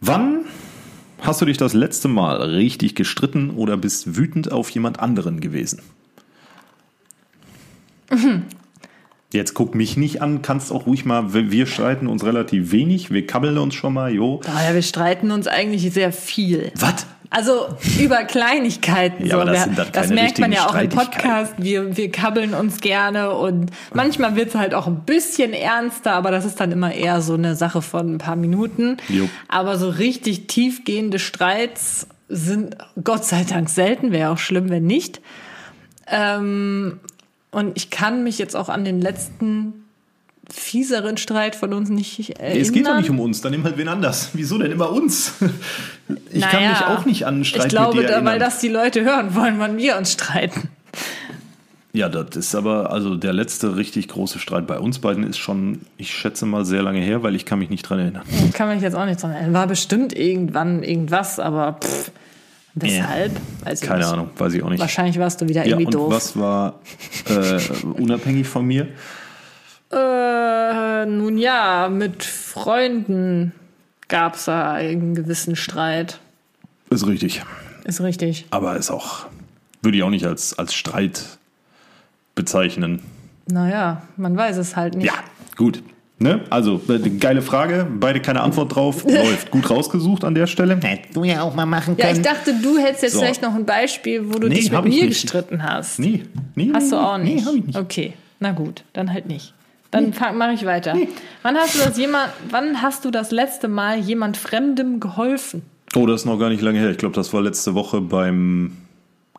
Wann hast du dich das letzte Mal richtig gestritten oder bist wütend auf jemand anderen gewesen? Jetzt guck mich nicht an, kannst auch ruhig mal, wir streiten uns relativ wenig, wir kabbeln uns schon mal, jo. Naja, wir streiten uns eigentlich sehr viel. Was? Also über Kleinigkeiten. Ja, so. das Wir- dann das merkt man ja auch im. Podcast. Wir, wir kabbeln uns gerne und manchmal wird es halt auch ein bisschen ernster, aber das ist dann immer eher so eine Sache von ein paar Minuten. Jo. Aber so richtig tiefgehende Streits sind Gott sei Dank selten, wäre auch schlimm, wenn nicht. Ähm, und ich kann mich jetzt auch an den letzten fieseren Streit von uns nicht erinnern. Es geht doch nicht um uns, dann nimm halt wen anders. Wieso denn immer uns? Ich kann Naja, mich auch nicht an einen Streit Ich glaube, mit dir da, weil das die Leute hören wollen, wann wir uns streiten. Ja, das ist aber, also der letzte richtig große Streit bei uns beiden ist schon, ich schätze mal, sehr lange her, weil ich kann mich nicht dran erinnern. Kann mich jetzt auch nicht dran erinnern. War bestimmt irgendwann irgendwas, aber pff, weshalb? Weiß ich Keine nicht. Ahnung, weiß ich auch nicht. Wahrscheinlich warst du wieder Ja, irgendwie und doof. was war äh, unabhängig von mir? Äh, nun ja, mit Freunden gab's da einen gewissen Streit. Ist richtig. Ist richtig. Aber ist auch, würde ich auch nicht als, als Streit bezeichnen. Naja, man weiß es halt nicht. Ja, gut. Ne? Also, äh, geile Frage, beide keine Antwort drauf. Läuft gut rausgesucht an der Stelle. Hättest du ja auch mal machen Ja, können. ich dachte, du hättest jetzt So. vielleicht noch ein Beispiel, wo du Nee, dich mit mir nicht. gestritten hast. Nee, nee. Hast du auch nicht? Nee, hab ich nicht. Okay, na gut, dann halt nicht. Dann mache ich weiter. Wann hast du das jemand, wann hast du das letzte Mal jemand Fremdem geholfen? Oh, das ist noch gar nicht lange her. Ich glaube, das war letzte Woche beim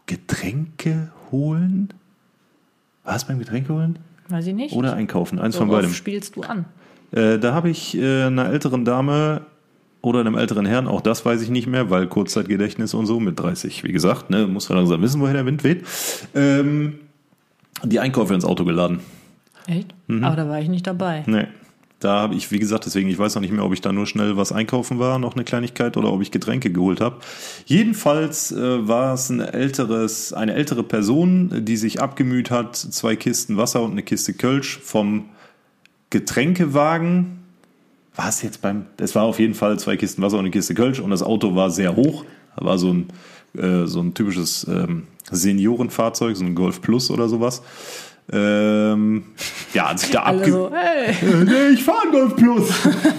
Getränke holen. War es beim Getränke holen? Weiß ich nicht. Oder einkaufen? Eins von Worauf beidem. spielst du an? Äh, da habe ich äh, einer älteren Dame oder einem älteren Herrn, auch das weiß ich nicht mehr, weil Kurzzeitgedächtnis und so mit 30, wie gesagt, ne, muss man langsam wissen, woher der Wind weht, ähm, die Einkäufe ins Auto geladen. Echt? Mhm. Aber da war ich nicht dabei. Nee. Da habe ich, wie gesagt, deswegen, ich weiß noch nicht mehr, ob ich da nur schnell was einkaufen war, noch eine Kleinigkeit, oder ob ich Getränke geholt habe. Jedenfalls äh, war es ein älteres, eine ältere Person, die sich abgemüht hat, zwei Kisten Wasser und eine Kiste Kölsch vom Getränkewagen. War es jetzt beim, es war auf jeden Fall zwei Kisten Wasser und eine Kiste Kölsch und das Auto war sehr hoch. Da war so ein, äh, so ein typisches ähm, Seniorenfahrzeug, so ein Golf Plus oder sowas. Ähm, ja, hat sich da abge so, hey. nee, ich fahre Golf Plus.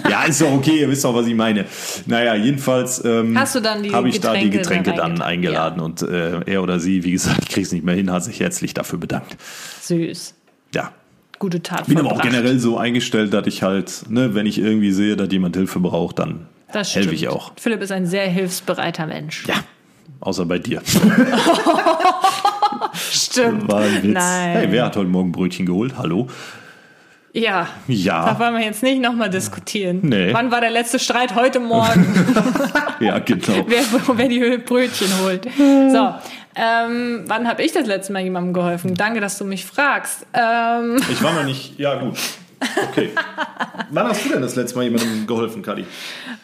ja, ist doch okay, ihr wisst doch, was ich meine. Naja, jedenfalls ähm, habe ich da die Getränke Getränke da dann eingeladen und äh, er oder sie, wie gesagt, ich krieg's nicht mehr hin, hat sich herzlich dafür bedankt. Süß. Ja, gute Tat bin aber auch generell so eingestellt, dass ich halt, ne, wenn ich irgendwie sehe, dass jemand Hilfe braucht, dann helfe ich auch. Philipp ist ein sehr hilfsbereiter Mensch. Ja. Außer bei dir. Stimmt. War ein Witz. Nein. Hey, wer hat heute Morgen Brötchen geholt? Hallo? Ja. Ja. Da wollen wir jetzt nicht nochmal diskutieren. Nee. Wann war der letzte Streit? Heute Morgen. Ja, genau. wer, wer die Brötchen holt. So. Ähm, wann habe ich das letzte Mal jemandem geholfen? Danke, dass du mich fragst. Ähm, Ich war noch nicht. Ja, gut. Okay. Wann hast du denn das letzte Mal jemandem geholfen, Kadi?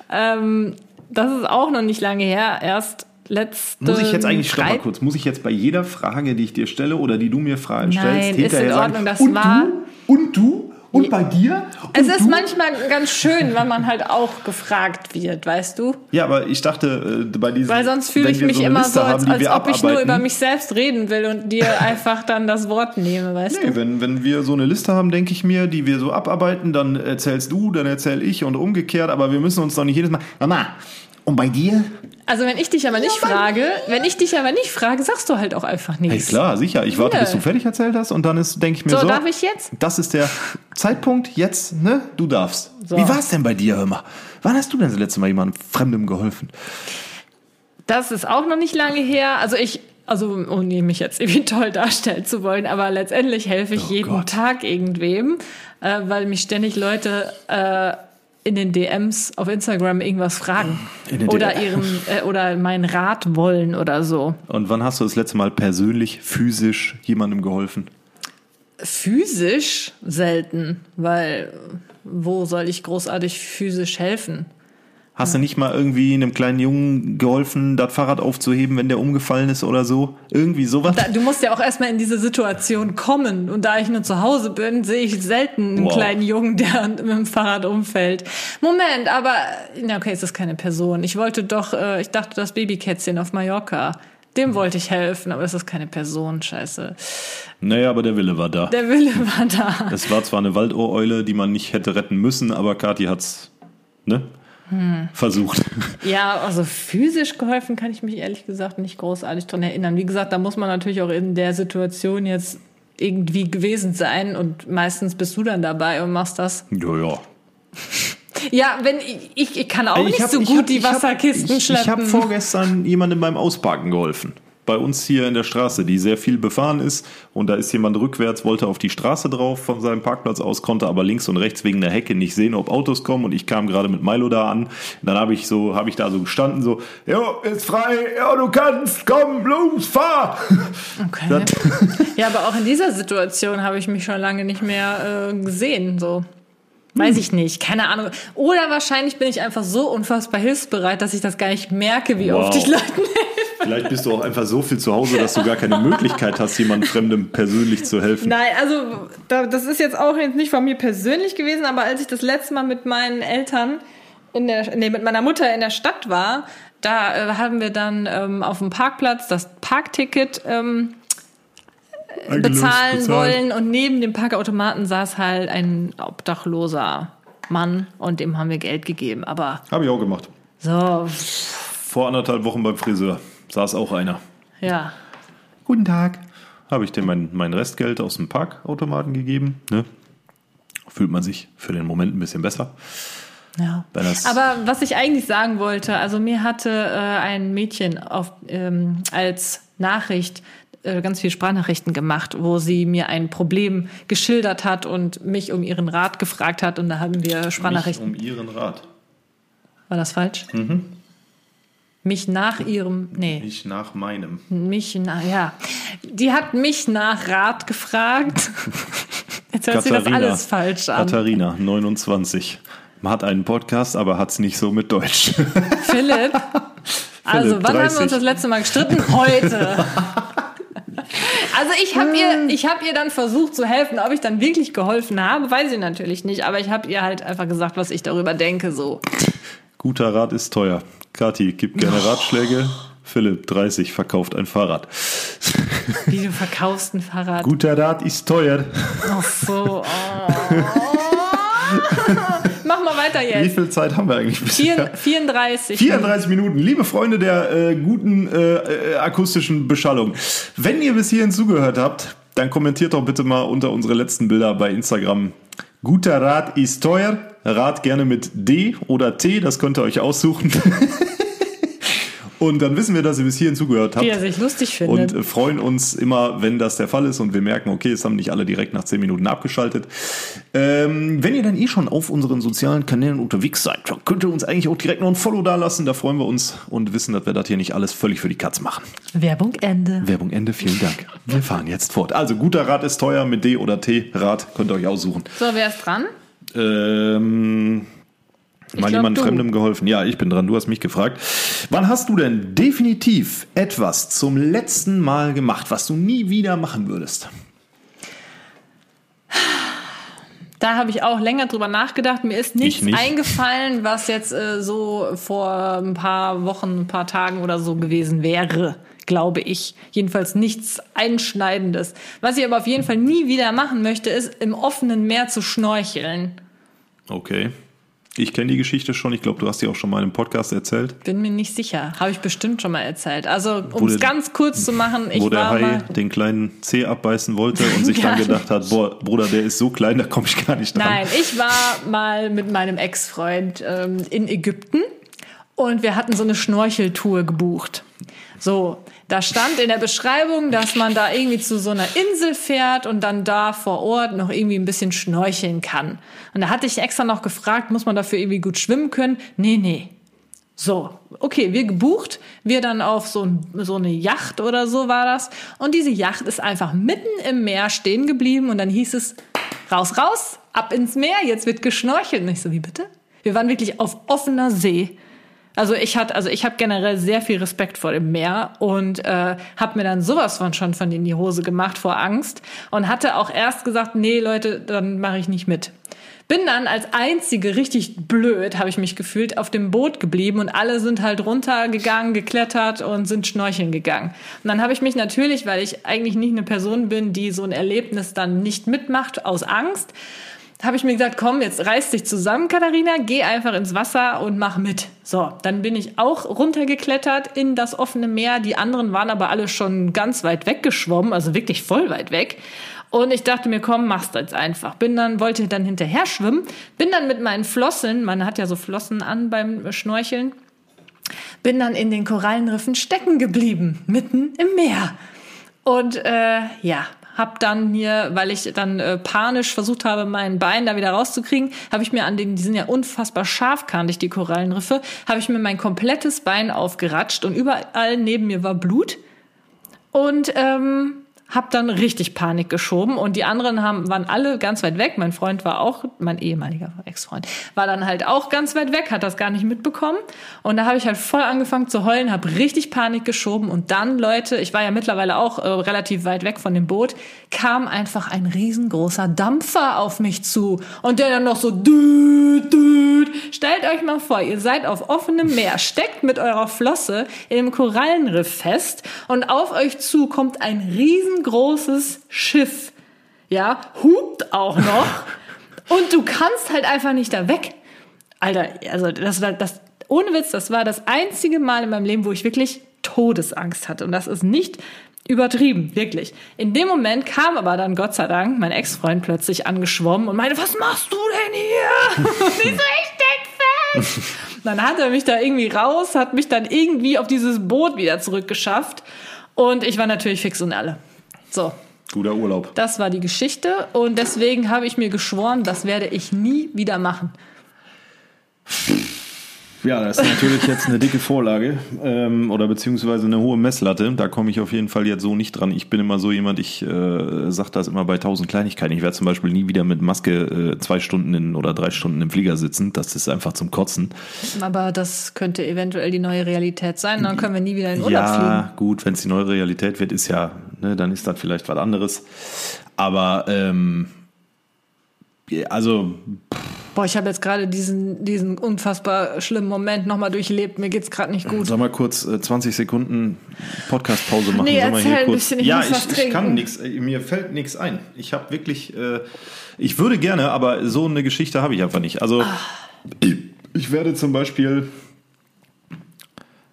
ähm, das ist auch noch nicht lange her. Erst letzte. Muss ich jetzt eigentlich, stopp mal kurz, muss ich jetzt bei jeder Frage, die ich dir stelle oder die du mir fra stellst, Nein, ist hinterher in sagen, Ordnung, das und war- du? Und du? Und bei dir? Und Es ist du? manchmal ganz schön, wenn man halt auch gefragt wird, weißt du? Ja, aber ich dachte, äh, bei diesen. Weil sonst fühle ich mich so immer Liste so, als, haben, als ob ich nur über mich selbst reden will und dir einfach dann das Wort nehme, weißt Nee, du? wenn, wenn wir so eine Liste haben, denke ich mir, die wir so abarbeiten, dann erzählst du, dann erzähl ich und umgekehrt, aber wir müssen uns doch nicht jedes Mal. Mama, und bei dir? Also wenn ich dich aber nicht frage, wenn ich dich aber nicht frage, sagst du halt auch einfach Hey, nichts. klar, sicher. Ich warte, Ja. bis du fertig erzählt hast und dann ist, denke ich mir so. So, darf ich jetzt? Das ist der Zeitpunkt, jetzt, ne? Du darfst. So. Wie war es denn bei dir, hör mal? Wann hast du denn das letzte Mal jemandem Fremdem geholfen? Das ist auch noch nicht lange her. Also ich, also ohne mich jetzt irgendwie toll darstellen zu wollen, aber letztendlich helfe ich Oh jeden Gott. Tag irgendwem, äh, weil mich ständig Leute äh, in den DMs auf Instagram irgendwas fragen oder ihren äh, oder meinen Rat wollen oder so. Und wann hast du das letzte Mal persönlich, physisch jemandem geholfen? Physisch selten, weil wo soll ich großartig physisch helfen? Hast du nicht mal irgendwie einem kleinen Jungen geholfen, das Fahrrad aufzuheben, wenn der umgefallen ist oder so? Irgendwie sowas? Da, du musst ja auch erstmal in diese Situation kommen. Und da ich nur zu Hause bin, sehe ich selten einen Wow. kleinen Jungen, der mit dem Fahrrad umfällt. Moment, aber, na okay, es ist keine Person. Ich wollte doch, äh, ich dachte, das Babykätzchen auf Mallorca. Dem wollte ich helfen, aber es ist keine Person, scheiße. Naja, aber der Wille war da. Der Wille war da. Es war zwar eine Waldohreule, die man nicht hätte retten müssen, aber Kathi hat's, ne? Hm. Versucht. Ja, also physisch geholfen kann ich mich ehrlich gesagt nicht großartig dran erinnern. Wie gesagt, da muss man natürlich auch in der Situation jetzt irgendwie gewesen sein und meistens bist du dann dabei und machst das. Ja, ja. Ja, wenn ich, ich, ich kann auch Ey, nicht hab- so ich gut hab- die ich hab- Wasserkisten ich, schleppen. Ich habe vorgestern jemandem beim Ausparken geholfen. Bei uns hier in der Straße, die sehr viel befahren ist. Und da ist jemand rückwärts, wollte auf die Straße drauf von seinem Parkplatz aus, konnte aber links und rechts wegen der Hecke nicht sehen, ob Autos kommen. Und ich kam gerade mit Milo da an. Dann habe ich so, habe ich da so gestanden, so, jo, ist frei, ja, du kannst, komm, los, fahr. okay. Das- Ja, aber auch in dieser Situation habe ich mich schon lange nicht mehr äh, gesehen. So. Weiß ich nicht, keine Ahnung. Oder wahrscheinlich bin ich einfach so unfassbar hilfsbereit, dass ich das gar nicht merke, wie Wow. oft ich Leuten helfe. Vielleicht bist du auch einfach so viel zu Hause, dass du gar keine Möglichkeit hast, jemandem Fremdem persönlich zu helfen. Nein, also da, das ist jetzt auch jetzt nicht von mir persönlich gewesen, aber als ich das letzte Mal mit meinen Eltern in der, nee, mit meiner Mutter in der Stadt war, da äh, haben wir dann ähm, auf dem Parkplatz das Parkticket ähm, bezahlen wollen und neben dem Parkautomaten saß halt ein obdachloser Mann und dem haben wir Geld gegeben. Aber Habe ich auch gemacht. so, Vor anderthalb Wochen beim Friseur saß auch einer. ja. Guten Tag. Habe ich dem mein, mein Restgeld aus dem Parkautomaten gegeben. Ne? Fühlt man sich für den Moment ein bisschen besser. Ja. Aber was ich eigentlich sagen wollte, also mir hatte äh, ein Mädchen auf, ähm, als Nachricht äh, ganz viele Sprachnachrichten gemacht, wo sie mir ein Problem geschildert hat und mich um ihren Rat gefragt hat und da haben wir Sprachnachrichten. Mich um Ihren Rat. War das falsch? Mich nach ihrem, nee, Nicht nach meinem. mich nach, ja. Die hat mich nach Rat gefragt. Jetzt hört sich das alles falsch an. Katharina, 29. Man hat einen Podcast, aber hat es nicht so mit Deutsch. Philipp. Also, wann haben wir 30. uns das letzte Mal gestritten? Heute. Also ich habe ihr, ich habe ihr dann versucht zu helfen. Ob ich dann wirklich geholfen habe, weiß ich natürlich nicht. Aber ich habe ihr halt einfach gesagt, was ich darüber denke. So. Guter Rat ist teuer. Kathi gibt gerne Ratschläge. Philipp, 30, verkauft ein Fahrrad. Wie du verkaufst ein Fahrrad. Guter Rat ist teuer. Ach so. Oh. Mach mal weiter Wie jetzt. viel Zeit haben wir eigentlich bisher? Vier, 34. 34 Minuten. Liebe Freunde der äh, guten äh, äh, akustischen Beschallung. Wenn ihr bis hierhin zugehört habt, dann kommentiert doch bitte mal unter unsere letzten Bilder bei Instagram. Guter Rat ist teuer. Rat gerne mit D oder T, das könnt ihr euch aussuchen. Und dann wissen wir, dass ihr bis hierhin zugehört habt. Wie er sich lustig findet. Und äh, freuen uns immer, wenn das der Fall ist und wir merken, okay, es haben nicht alle direkt nach 10 Minuten abgeschaltet. Ähm, wenn ihr dann eh schon auf unseren sozialen Kanälen unterwegs seid, dann könnt ihr uns eigentlich auch direkt noch ein Follow da lassen. Da freuen wir uns und wissen, dass wir das hier nicht alles völlig für die Katz machen. Werbung Ende. Werbung Ende, vielen Dank. Wir fahren jetzt fort. Also guter Rat ist teuer mit D oder T. Rat könnt ihr euch aussuchen. So, wer ist dran? Ähm, mal jemand. Fremdem geholfen. Ja, ich bin dran. Du hast mich gefragt. Wann hast du denn definitiv etwas zum letzten Mal gemacht, was du nie wieder machen würdest? Da habe ich auch länger drüber nachgedacht. Mir ist nichts nicht. eingefallen, was jetzt äh, so vor ein paar Wochen, ein paar Tagen oder so gewesen wäre, glaube ich. Jedenfalls nichts Einschneidendes. Was ich aber auf jeden Fall nie wieder machen möchte, ist im offenen Meer zu schnorcheln. Okay. Ich kenne die Geschichte schon. Ich glaube, du hast die auch schon mal im Podcast erzählt, Bin mir nicht sicher. Habe ich bestimmt schon mal erzählt. Also, um es ganz kurz zu machen, ich wo der war Hai mal. den kleinen Zeh abbeißen wollte und sich dann gedacht hat, boah, Bruder, der ist so klein, da komme ich gar nicht dran. Nein, ich war mal mit meinem Ex-Freund ähm, in Ägypten und wir hatten so eine Schnorcheltour gebucht. So, da stand in der Beschreibung, dass man da irgendwie zu so einer Insel fährt und dann da vor Ort noch irgendwie ein bisschen schnorcheln kann. Und da hatte ich extra noch gefragt, muss man dafür irgendwie gut schwimmen können? Nee, nee. So, okay, wir gebucht, wir dann auf so, so eine Yacht oder so war das. Und diese Yacht ist einfach mitten im Meer stehen geblieben und dann hieß es, raus, raus, ab ins Meer, jetzt wird geschnorchelt. Und ich so, wie bitte? Wir waren wirklich auf offener See. Also ich hatte, also ich habe generell sehr viel Respekt vor dem Meer und äh, habe mir dann sowas von schon von in die Hose gemacht vor Angst und hatte auch erst gesagt, nee Leute, dann mache ich nicht mit. Bin dann als einzige richtig blöd, habe ich mich gefühlt, auf dem Boot geblieben und alle sind halt runtergegangen, geklettert und sind schnorcheln gegangen. Und dann habe ich mich natürlich, weil ich eigentlich nicht eine Person bin, die so ein Erlebnis dann nicht mitmacht aus Angst, habe ich mir gesagt, komm, jetzt reiß dich zusammen, Katharina, geh einfach ins Wasser und mach mit. So, dann bin ich auch runtergeklettert in das offene Meer. Die anderen waren aber alle schon ganz weit weggeschwommen, also wirklich voll weit weg. Und ich dachte mir, komm, mach's jetzt einfach. Bin dann, wollte dann hinterher schwimmen, bin dann mit meinen Flossen, man hat ja so Flossen an beim Schnorcheln, bin dann in den Korallenriffen stecken geblieben, mitten im Meer. Und äh, ja, hab dann mir, weil ich dann äh, panisch versucht habe, mein Bein da wieder rauszukriegen, habe ich mir an den, die sind ja unfassbar scharfkantig, die Korallenriffe, habe ich mir mein komplettes Bein aufgeratscht und überall neben mir war Blut. Und ähm, hab dann richtig Panik geschoben und die anderen haben, waren alle ganz weit weg. Mein Freund war auch, mein ehemaliger Ex-Freund, war dann halt auch ganz weit weg, hat das gar nicht mitbekommen. Und da habe ich halt voll angefangen zu heulen, habe richtig Panik geschoben und dann, Leute, ich war ja mittlerweile auch äh, relativ weit weg von dem Boot, kam einfach ein riesengroßer Dampfer auf mich zu und der dann noch so düt, düt. Stellt euch mal vor, ihr seid auf offenem Meer, steckt mit eurer Flosse in einem Korallenriff fest und auf euch zu kommt ein riesengroßes Schiff. Ja, hupt auch noch und du kannst halt einfach nicht da weg. Alter, also das war das ohne Witz, das war das einzige Mal in meinem Leben, wo ich wirklich Todesangst hatte und das ist nicht übertrieben, wirklich. In dem Moment kam aber dann Gott sei Dank mein Ex-Freund plötzlich angeschwommen und meinte, was machst du denn hier? Und ich so, ich steck fest. Dann hat er mich da irgendwie raus, hat mich dann irgendwie auf dieses Boot wieder zurückgeschafft und ich war natürlich fix und alle. So, Guter Urlaub. das war die Geschichte und deswegen habe ich mir geschworen, das werde ich nie wieder machen. Ja, das ist natürlich jetzt eine dicke Vorlage ähm, oder beziehungsweise eine hohe Messlatte. Da komme ich auf jeden Fall jetzt so nicht dran. Ich bin immer so jemand, ich äh, sage das immer bei tausend Kleinigkeiten. Ich werde zum Beispiel nie wieder mit Maske äh, zwei Stunden in, oder drei Stunden im Flieger sitzen. Das ist einfach zum Kotzen. Aber das könnte eventuell die neue Realität sein. Dann können wir nie wieder in Urlaub ja, fliegen. gut, wenn es die neue Realität wird, ist ja, ne, dann ist das vielleicht was anderes. Aber ähm, also Boah, ich habe jetzt gerade diesen, diesen unfassbar schlimmen Moment nochmal durchlebt. Mir geht's gerade nicht gut. Soll mal kurz äh, 20 Sekunden Podcast-Pause machen? Nee, Soll mal erzähl ein bisschen, ich ja, ich, ich kann nichts. Mir fällt nichts ein. Ich habe wirklich. Äh, ich würde gerne, aber so eine Geschichte habe ich einfach nicht. Also Ah. ich, ich werde zum Beispiel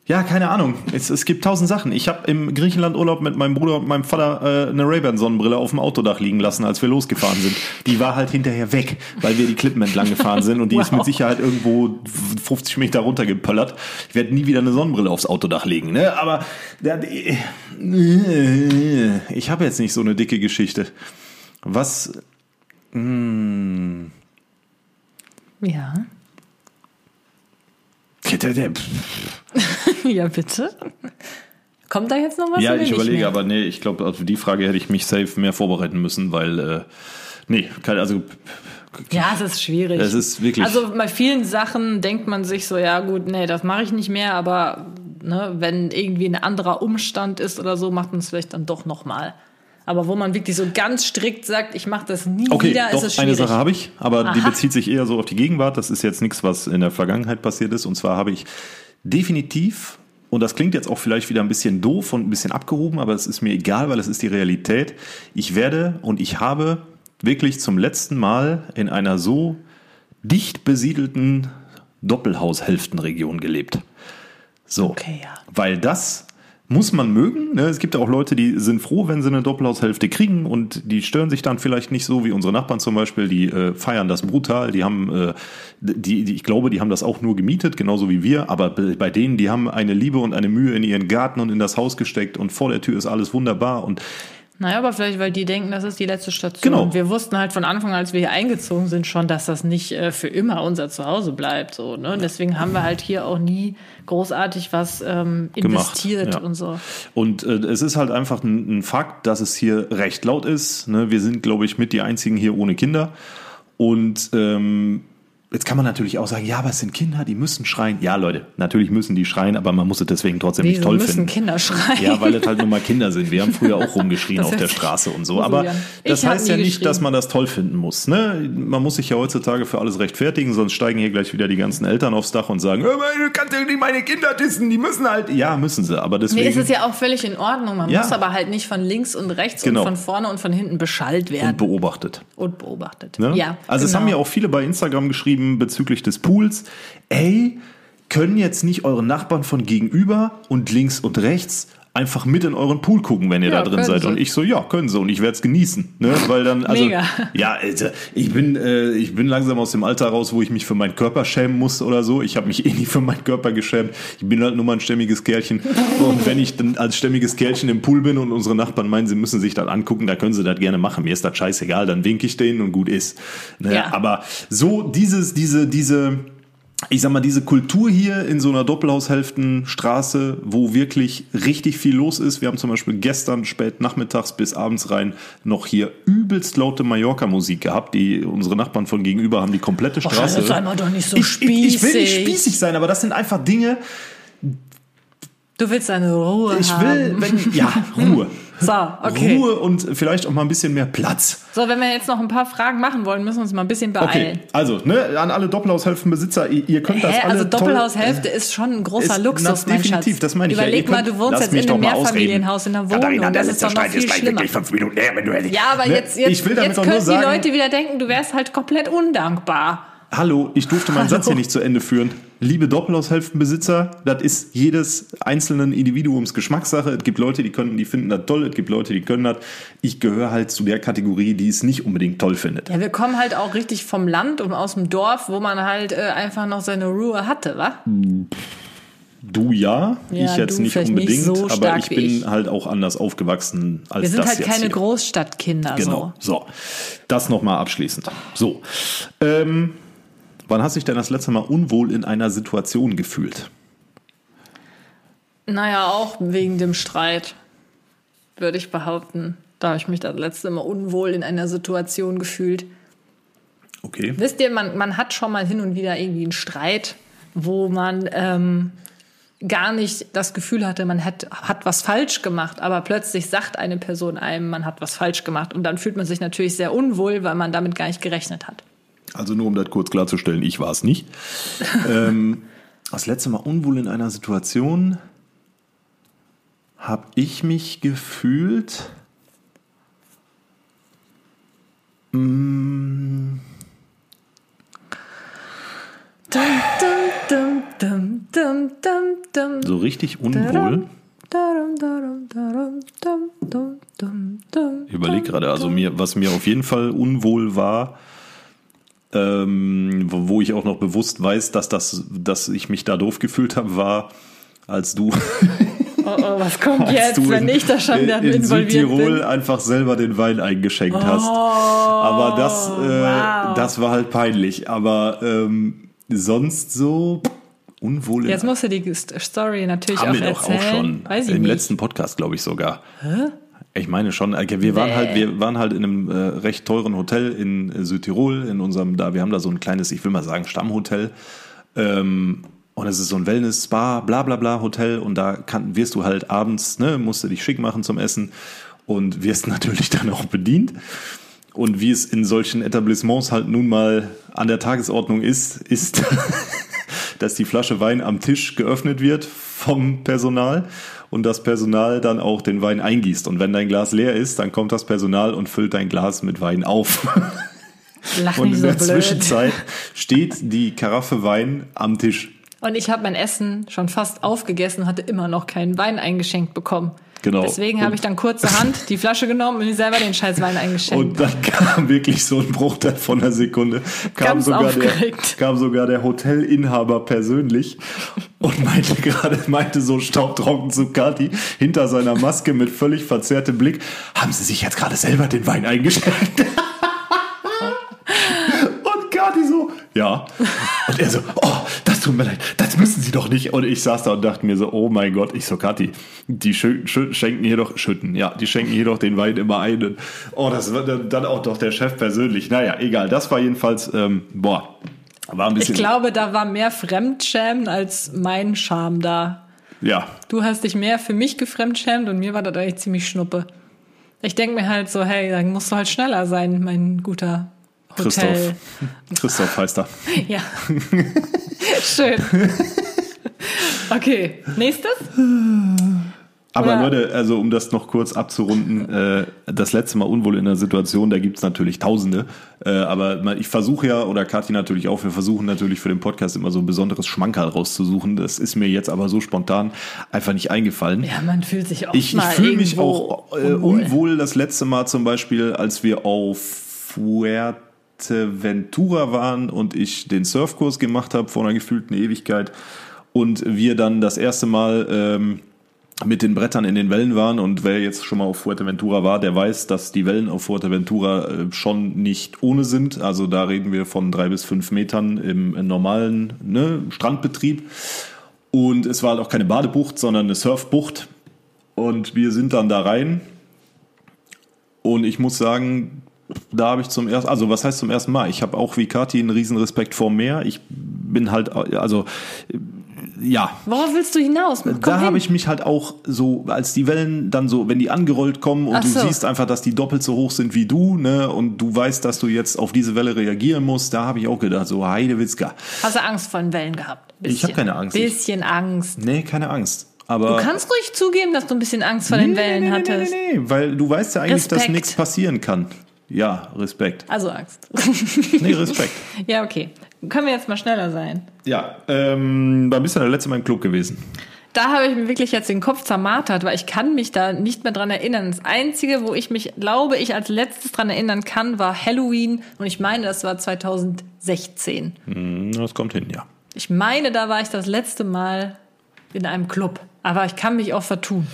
Ja, keine Ahnung. Es, es gibt tausend Sachen. Ich habe im Griechenland Urlaub mit meinem Bruder und meinem Vater äh, eine Ray-Ban Sonnenbrille auf dem Autodach liegen lassen, als wir losgefahren sind. Die war halt hinterher weg, weil wir die Klippen entlang gefahren sind und die Wow. ist mit Sicherheit irgendwo 50 Meter runtergepöllert. Ich werde nie wieder eine Sonnenbrille aufs Autodach legen, ne? Aber die- ich habe jetzt nicht so eine dicke Geschichte. Was Ja. ja, bitte. Kommt da jetzt noch was? Ja, ich überlege, aber nee, ich glaube, auf die Frage hätte ich mich safe mehr vorbereiten müssen, weil, äh, nee, keine, also, Ja, es ist schwierig. Es ist wirklich- Also bei vielen Sachen denkt man sich so, ja gut, nee, das mache ich nicht mehr, aber ne, wenn irgendwie ein anderer Umstand ist oder so, macht man es vielleicht dann doch nochmal. Aber wo man wirklich so ganz strikt sagt, ich mache das nie okay, wieder, doch, ist es eine schwierig. Sache habe ich, aber die Aha. bezieht sich eher so auf die Gegenwart. Das ist jetzt nichts, was in der Vergangenheit passiert ist. Und zwar habe ich definitiv, und das klingt jetzt auch vielleicht wieder ein bisschen doof und ein bisschen abgehoben, aber es ist mir egal, weil es ist die Realität. Ich werde und ich habe wirklich zum letzten Mal in einer so dicht besiedelten Doppelhaushälftenregion gelebt. So. Okay, ja. Weil das muss man mögen. Ne? Es gibt ja auch Leute, die sind froh, wenn sie eine Doppelhaushälfte kriegen und die stören sich dann vielleicht nicht so wie unsere Nachbarn zum Beispiel. Die äh, feiern das brutal. Die haben, äh, die, die, ich glaube, die haben das auch nur gemietet, genauso wie wir. Aber bei denen, die haben eine Liebe und eine Mühe in ihren Garten und in das Haus gesteckt und vor der Tür ist alles wunderbar und Naja, aber vielleicht, weil die denken, das ist die letzte Station. Genau. Und wir wussten halt von Anfang an, als wir hier eingezogen sind, schon, dass das nicht äh, für immer unser Zuhause bleibt. So, ne? Und deswegen haben wir halt hier auch nie großartig was ähm, Gemacht, investiert ja. und so. Und äh, es ist halt einfach ein, ein Fakt, dass es hier recht laut ist. Ne? Wir sind, glaube ich, mit die einzigen hier ohne Kinder. Und ähm, jetzt kann man natürlich auch sagen, ja, aber es sind Kinder, die müssen schreien. Ja, Leute, natürlich müssen die schreien, aber man muss es deswegen trotzdem nicht Wieso toll müssen finden. Kinder schreien? Ja, weil es halt nun mal Kinder sind. Wir haben früher auch rumgeschrien auf der Straße und so. Aber das heißt ja nicht, dass man das toll finden muss. Ne? Man muss sich ja heutzutage für alles rechtfertigen, sonst steigen hier gleich wieder die ganzen Eltern aufs Dach und sagen, "Hör mal, du kannst ja nicht meine Kinder dissen, die müssen halt. Ja, müssen sie. Aber deswegen. Nee, es ist ja auch völlig in Ordnung. Man Ja. muss aber halt nicht von links und rechts Genau. und von vorne und von hinten beschallt werden und beobachtet. und, beobachtet. Ne? Ja, also es genau. haben ja auch viele bei Instagram geschrieben bezüglich des Pools. Ey, können jetzt nicht eure Nachbarn von gegenüber und links und rechts einfach mit in euren Pool gucken, wenn ihr Ja, da drin seid. sie. Und ich so, ja, können sie. Und ich werde es genießen. Ne? Weil dann, also, Mega. ja, Alter, ich bin, äh, ich bin langsam aus dem Alter raus, wo ich mich für meinen Körper schämen muss oder so. Ich habe mich eh nie für meinen Körper geschämt. Ich bin halt nur mal ein stämmiges Kerlchen. Und wenn ich dann als stämmiges Kerlchen im Pool bin und unsere Nachbarn meinen, sie müssen sich das angucken, da können sie das gerne machen. Mir ist das scheißegal, dann winke ich denen und gut ist. Ne? Ja. Aber so dieses, diese, diese, ich sag mal, diese Kultur hier in so einer Doppelhaushälftenstraße, wo wirklich richtig viel los ist. Wir haben zum Beispiel gestern spät nachmittags bis abends rein noch hier übelst laute Mallorca-Musik gehabt. Die, unsere Nachbarn von gegenüber haben die komplette Straße. jetzt sei mal doch nicht so ich, ich, ich will nicht spießig. spießig sein, aber das sind einfach Dinge, Du willst deine Ruhe ich haben. will, wenn, ja, Ruhe. So, okay. Ruhe und vielleicht auch mal ein bisschen mehr Platz. So, wenn wir jetzt noch ein paar Fragen machen wollen, müssen wir uns mal ein bisschen beeilen. Okay, also ne, an alle Doppelhaushälftenbesitzer, ihr, ihr könnt das Hä, alle also toll- Doppelhaushälfte ist schon ein großer Ist- Luxus, na, mein definitiv, Schatz. das meine ich ja. Überleg mal, könnt- du wohnst jetzt in einem mal. Mehrfamilienhaus in einer Wohnung Katharina, der das ist letzte doch noch Streit viel ist gleich schlimmer. wirklich fünf Minuten her, wenn du Ja, aber Ne? jetzt, jetzt, ich will damit jetzt doch nur könnten sagen, die Leute wieder denken, du wärst halt komplett undankbar. Hallo, ich durfte meinen Hallo. Satz hier nicht zu Ende führen. Liebe Doppelhaushälftenbesitzer, das ist jedes einzelnen Individuums Geschmackssache. Es gibt Leute, die können, die finden das toll, es gibt Leute, die können das. Ich gehöre halt zu der Kategorie, die es nicht unbedingt toll findet. Ja, wir kommen halt auch richtig vom Land und aus dem Dorf, wo man halt äh, einfach noch seine Ruhe hatte, wa? Du ja, Ja, ich jetzt nicht vielleicht nicht unbedingt, so aber ich bin ich. halt auch anders aufgewachsen als Wir sind das halt keine hier. Großstadtkinder. Genau. So, das nochmal abschließend. So, ähm, wann hast du dich denn das letzte Mal unwohl in einer Situation gefühlt? Naja, auch wegen dem Streit, würde ich behaupten. Da habe ich mich das letzte Mal unwohl in einer Situation gefühlt. Okay. Wisst ihr, man, man hat schon mal hin und wieder irgendwie einen Streit, wo man ähm, gar nicht das Gefühl hatte, man hat, hat was falsch gemacht, aber plötzlich sagt eine Person einem, man hat was falsch gemacht. Und dann fühlt man sich natürlich sehr unwohl, weil man damit gar nicht gerechnet hat. Also nur um das kurz klarzustellen, ich war es nicht. ähm, das letzte Mal unwohl in einer Situation habe ich mich gefühlt. Mm, Dum, dum, dum, So richtig unwohl. Ich überlege gerade, also mir, was mir auf jeden Fall unwohl war, ähm, wo ich auch noch bewusst weiß, dass das, dass ich mich da doof gefühlt habe, war, als du, Oh, oh, was kommt jetzt, du wenn in, ich da schon wieder in involviert Südtirol bin? einfach selber den Wein eingeschenkt hast. Oh, Aber das, äh, wow. das war halt peinlich. Aber ähm, sonst so unwohl. in- Jetzt musst du die Story natürlich auch erzählen. auch schon Weiß ich im nicht. letzten Podcast, glaube ich sogar. Ich meine schon, okay, wir waren Nee. halt, wir waren halt in einem äh, recht teuren Hotel in äh, Südtirol, in unserem, da, wir haben da so ein kleines, ich will mal sagen, Stammhotel. Ähm, und es ist so ein Wellness, Spa, bla bla bla Hotel und da kann, wirst du halt abends, ne, musst du dich schick machen zum Essen und wirst natürlich dann auch bedient. Und wie es in solchen Etablissements halt nun mal an der Tagesordnung ist, ist, dass die Flasche Wein am Tisch geöffnet wird vom Personal und das Personal dann auch den Wein eingießt. Und wenn dein Glas leer ist, dann kommt das Personal und füllt dein Glas mit Wein auf. Lach Und in so der blöd. Zwischenzeit steht die Karaffe Wein am Tisch. Und ich habe mein Essen schon fast aufgegessen, hatte immer noch keinen Wein eingeschenkt bekommen. Genau. Deswegen habe ich dann kurzerhand die Flasche genommen und mir selber den scheiß Wein eingeschenkt. Und dann kam wirklich so ein Bruchteil von einer Sekunde, kam Ganz sogar, der, kam sogar der Hotelinhaber persönlich und meinte gerade, meinte so staubtrocken zu Kati hinter seiner Maske mit völlig verzerrtem Blick, haben Sie sich jetzt gerade selber den Wein eingeschenkt? Und Kati so, ja. Und er so, oh, das tut mir leid, das müssen Sie doch nicht. Und ich saß da und dachte mir so, oh mein Gott, ich so, Kathi, die schenken hier doch, schütten, ja, die schenken hier doch den Wein immer ein. Und, oh, das war dann auch doch der Chef persönlich. Naja, egal, das war jedenfalls, ähm, boah, war ein ich bisschen, glaube, da war mehr Fremdschämen als mein Scham da. ja, Du hast dich mehr für mich gefremdschämt und mir war das eigentlich ziemlich schnuppe. Ich denke mir halt so, hey, dann musst du halt schneller sein, mein guter Hotel. Christoph. Christoph heißt er. Ja. Schön. Okay, nächstes? Aber Oder- Leute, also um das noch kurz abzurunden, äh, das letzte Mal unwohl in der Situation, da gibt's natürlich Tausende. Äh, aber ich versuche ja, oder Kathi natürlich auch, wir versuchen natürlich für den Podcast immer so ein besonderes Schmankerl rauszusuchen. Das ist mir jetzt aber so spontan einfach nicht eingefallen. Ja, man fühlt sich auch Ich, ich fühle mich auch äh, unwohl das letzte Mal zum Beispiel, als wir auf Fuerteventura waren und ich den Surfkurs gemacht habe vor einer gefühlten Ewigkeit und wir dann das erste Mal ähm, mit den Brettern in den Wellen waren und wer jetzt schon mal auf Fuerteventura war, der weiß, dass die Wellen auf Fuerteventura äh, schon nicht ohne sind. Also da reden wir von drei bis fünf Metern im, im normalen ne, Strandbetrieb. Und es war halt auch keine Badebucht, sondern eine Surfbucht. Und wir sind dann da rein. Und ich muss sagen, da habe ich zum ersten, also was heißt zum ersten Mal? Ich habe auch wie Kati einen riesen Respekt vor Meer. Ich bin halt, also ja, Worauf willst du hinaus? Komm da habe ich mich halt auch so, als die Wellen dann so, wenn die angerollt kommen und Ach du so. siehst einfach, dass die doppelt so hoch sind wie du, ne, und du weißt, dass du jetzt auf diese Welle reagieren musst, da habe ich auch gedacht, so Heidewitzka. Hast du Angst vor den Wellen gehabt? Ich hab keine Angst. Bisschen Angst. Nee, keine Angst. Aber Du kannst ruhig zugeben, dass du ein bisschen Angst vor den Wellen nee, nee, hattest. Nee, nee, nee, weil du weißt ja eigentlich, dass Respekt. nichts passieren kann. Ja, Respekt. Also Angst. Nee, Respekt. ja, okay. Können wir jetzt mal schneller sein? ja, ähm, wann bist du denn letzte Mal im Club gewesen? Da habe ich mir wirklich jetzt den Kopf zermartert, weil ich kann mich da nicht mehr dran erinnern. Das Einzige, wo ich mich, glaube ich, als letztes dran erinnern kann, war Halloween. Und ich meine, das war 2016. Hm, Das kommt hin, ja. Ich meine, da war ich das letzte Mal in einem Club. Aber ich kann mich auch vertun.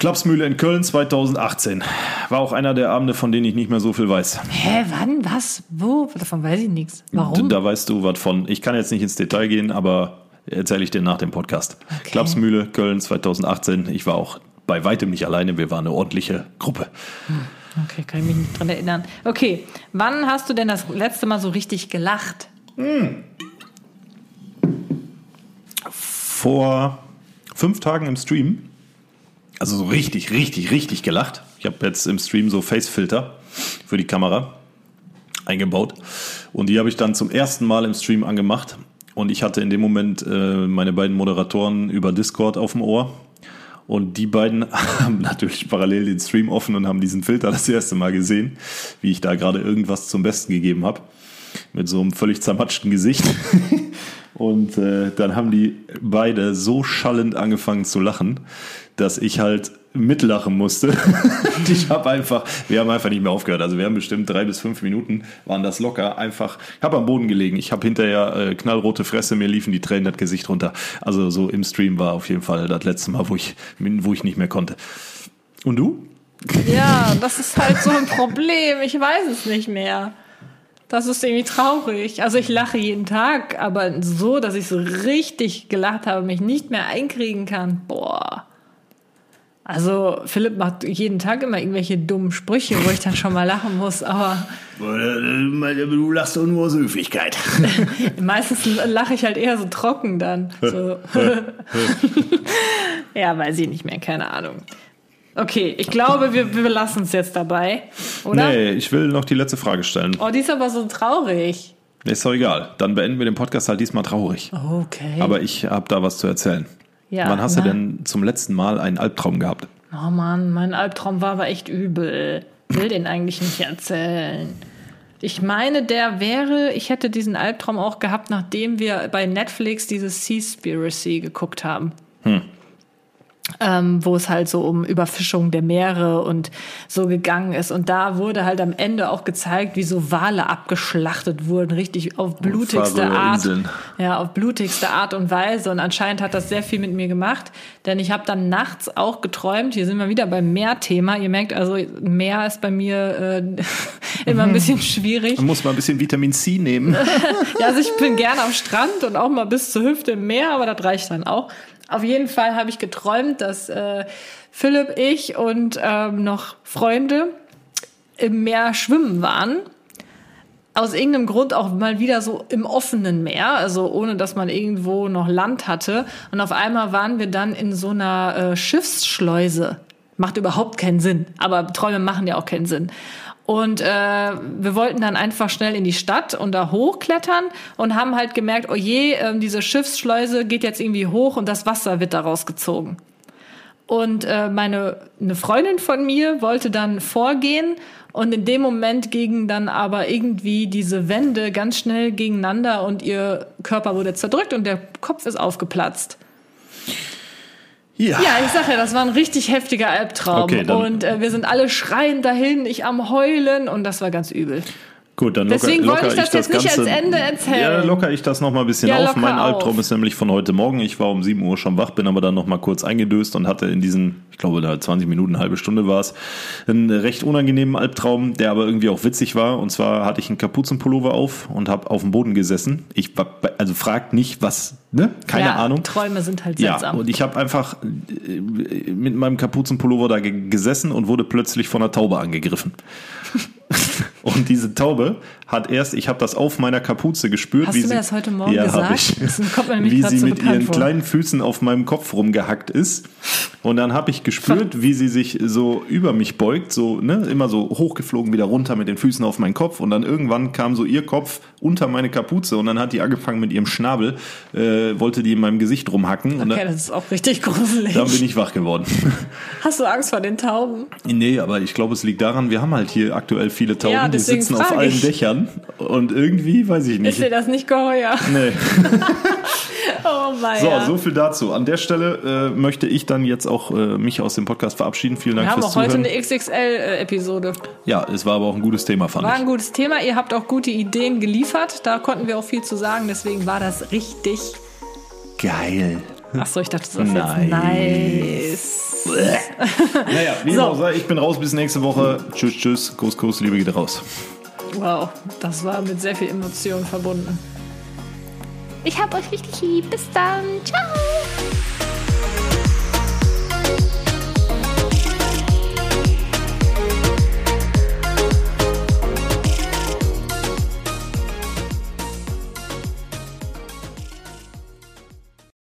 Klapsmühle in Köln 2018. War auch einer der Abende, von denen ich nicht mehr so viel weiß. Hä, wann? Was? Wo? Davon weiß ich nichts. Warum? Da weißt du was von. Ich kann jetzt nicht ins Detail gehen, aber erzähle ich dir nach dem Podcast. Okay. Klapsmühle, Köln 2018. Ich war auch bei weitem nicht alleine. Wir waren eine ordentliche Gruppe. Okay, kann ich mich nicht dran erinnern. Okay, wann hast du denn das letzte Mal so richtig gelacht? Vor fünf Tagen im Stream, also so richtig, richtig, richtig gelacht. Ich habe jetzt im Stream so Facefilter für die Kamera eingebaut. Und die habe ich dann zum ersten Mal im Stream angemacht. Und ich hatte in dem Moment äh, meine beiden Moderatoren über Discord auf dem Ohr. Und die beiden haben natürlich parallel den Stream offen und haben diesen Filter das erste Mal gesehen, wie ich da gerade irgendwas zum Besten gegeben habe. Mit so einem völlig zermatschten Gesicht. Und äh, dann haben die beide so schallend angefangen zu lachen, dass ich halt mitlachen musste. ich habe einfach, wir haben einfach nicht mehr aufgehört. Also wir haben bestimmt drei bis fünf Minuten, waren das locker. Einfach, ich habe am Boden gelegen. Ich habe hinterher äh, knallrote Fresse, mir liefen die Tränen das Gesicht runter. Also so im Stream war auf jeden Fall das letzte Mal, wo ich, wo ich nicht mehr konnte. Und du? Ja, das ist halt so ein Problem. Ich weiß es nicht mehr. Das ist irgendwie traurig. Also ich lache jeden Tag, aber so, dass ich so richtig gelacht habe, mich nicht mehr einkriegen kann. Boah. Also Philipp macht jeden Tag immer irgendwelche dummen Sprüche, wo ich dann schon mal lachen muss, aber du lachst doch nur aus Höflichkeit. meistens lache ich halt eher so trocken dann. So. ja, weiß ich nicht mehr, keine Ahnung. Okay, ich glaube, wir, wir lassen es jetzt dabei, oder? Nee, ich will noch die letzte Frage stellen. Oh, die ist aber so traurig. Ist doch egal. Dann beenden wir den Podcast halt diesmal traurig. Okay. Aber ich habe da was zu erzählen. Ja, Wann hast na. du denn zum letzten Mal einen Albtraum gehabt? Oh Mann, mein Albtraum war aber echt übel. Will den eigentlich nicht erzählen. Ich meine, der wäre, ich hätte diesen Albtraum auch gehabt, nachdem wir bei Netflix dieses Seaspiracy geguckt haben. Ähm, wo es halt so um Überfischung der Meere und so gegangen ist. Und da wurde halt am Ende auch gezeigt, wie so Wale abgeschlachtet wurden, richtig auf blutigste Art. Inseln. Ja, auf blutigste Art und Weise. Und anscheinend hat das sehr viel mit mir gemacht, denn ich habe dann nachts auch geträumt. Hier sind wir wieder beim Meerthema. Ihr merkt also, Meer ist bei mir äh, immer ein bisschen schwierig. Man muss mal ein bisschen Vitamin C nehmen. Ja, also ich bin gerne am Strand und auch mal bis zur Hüfte im Meer, aber das reicht dann auch. Auf jeden Fall habe ich geträumt, dass äh, Philipp, ich und ähm, noch Freunde im Meer schwimmen waren. Aus irgendeinem Grund auch mal wieder so im offenen Meer, also ohne dass man irgendwo noch Land hatte. Und auf einmal waren wir dann in so einer äh, Schiffsschleuse. Macht überhaupt keinen Sinn, aber Träume machen ja auch keinen Sinn. Und äh, wir wollten dann einfach schnell in die Stadt und da hochklettern und haben halt gemerkt, oh je, ähm, diese Schiffsschleuse geht jetzt irgendwie hoch und das Wasser wird da rausgezogen. Und äh, meine eine Freundin von mir wollte dann vorgehen und in dem Moment gingen dann aber irgendwie diese Wände ganz schnell gegeneinander und ihr Körper wurde zerdrückt und der Kopf ist aufgeplatzt. Ja. Ja, ich sag ja, das war ein richtig heftiger Albtraum. Okay, und äh, wir sind alle schreiend dahin, ich am Heulen und das war ganz übel. Gut, dann locker, Deswegen wollte locker ich das jetzt nicht Ganze, als Ende erzählen. Ja, locker ich das noch mal ein bisschen Ja, auf. Mein. Albtraum ist nämlich von heute Morgen. Ich war um 7 Uhr schon wach, bin aber dann noch mal kurz eingedöst und hatte in diesen, ich glaube, da 20 Minuten, eine halbe Stunde war es, einen recht unangenehmen Albtraum, der aber irgendwie auch witzig war. Und zwar hatte ich einen Kapuzenpullover auf und habe auf dem Boden gesessen. Ich also fragt nicht, was, ne? Keine ja, Ahnung. Träume sind halt Ja, seltsam. und ich habe einfach äh, mit meinem Kapuzenpullover da ge- gesessen und wurde plötzlich von einer Taube angegriffen. und diese Taube hat erst, ich habe das auf meiner Kapuze gespürt. Hast wie du mir sie, das heute Morgen ja, gesagt? Ich, wie sie so mit ihren vor. kleinen Füßen auf meinem Kopf rumgehackt ist. Und dann habe ich gespürt, wie sie sich so über mich beugt, so ne, immer so hochgeflogen wieder runter mit den Füßen auf meinen Kopf. Und dann irgendwann kam so ihr Kopf unter meine Kapuze und dann hat die angefangen mit ihrem Schnabel, äh, wollte die in meinem Gesicht rumhacken. Okay, dann, das ist auch richtig gruselig. dann bin ich wach geworden. Hast du Angst vor den Tauben? Nee, aber ich glaube, es liegt daran, wir haben halt hier aktuell viele Tauben, Ja, die sitzen auf allen ich. Dächern und irgendwie, weiß ich Ist nicht. dir das nicht geheuer? Nee. Oh mein So, so viel dazu. An der Stelle äh, möchte ich dann jetzt auch äh, mich aus dem Podcast verabschieden. Vielen Dank Wir haben fürs auch heute Zuhören. eine XXL-Episode. Ja, es war aber auch ein gutes Thema, fand War ich. ein gutes Thema. Ihr habt auch gute Ideen geliefert. Da konnten wir auch viel zu sagen. Deswegen war das richtig. Geil. Achso, ich dachte, das ist Nice. jetzt nice. Naja, wie So. auch sei, ich bin raus bis nächste Woche. Tschüss, tschüss. Kuss, Kuss, Liebe geht raus. Wow, das war mit sehr viel Emotion verbunden. Ich hab euch richtig lieb. Bis dann. Ciao.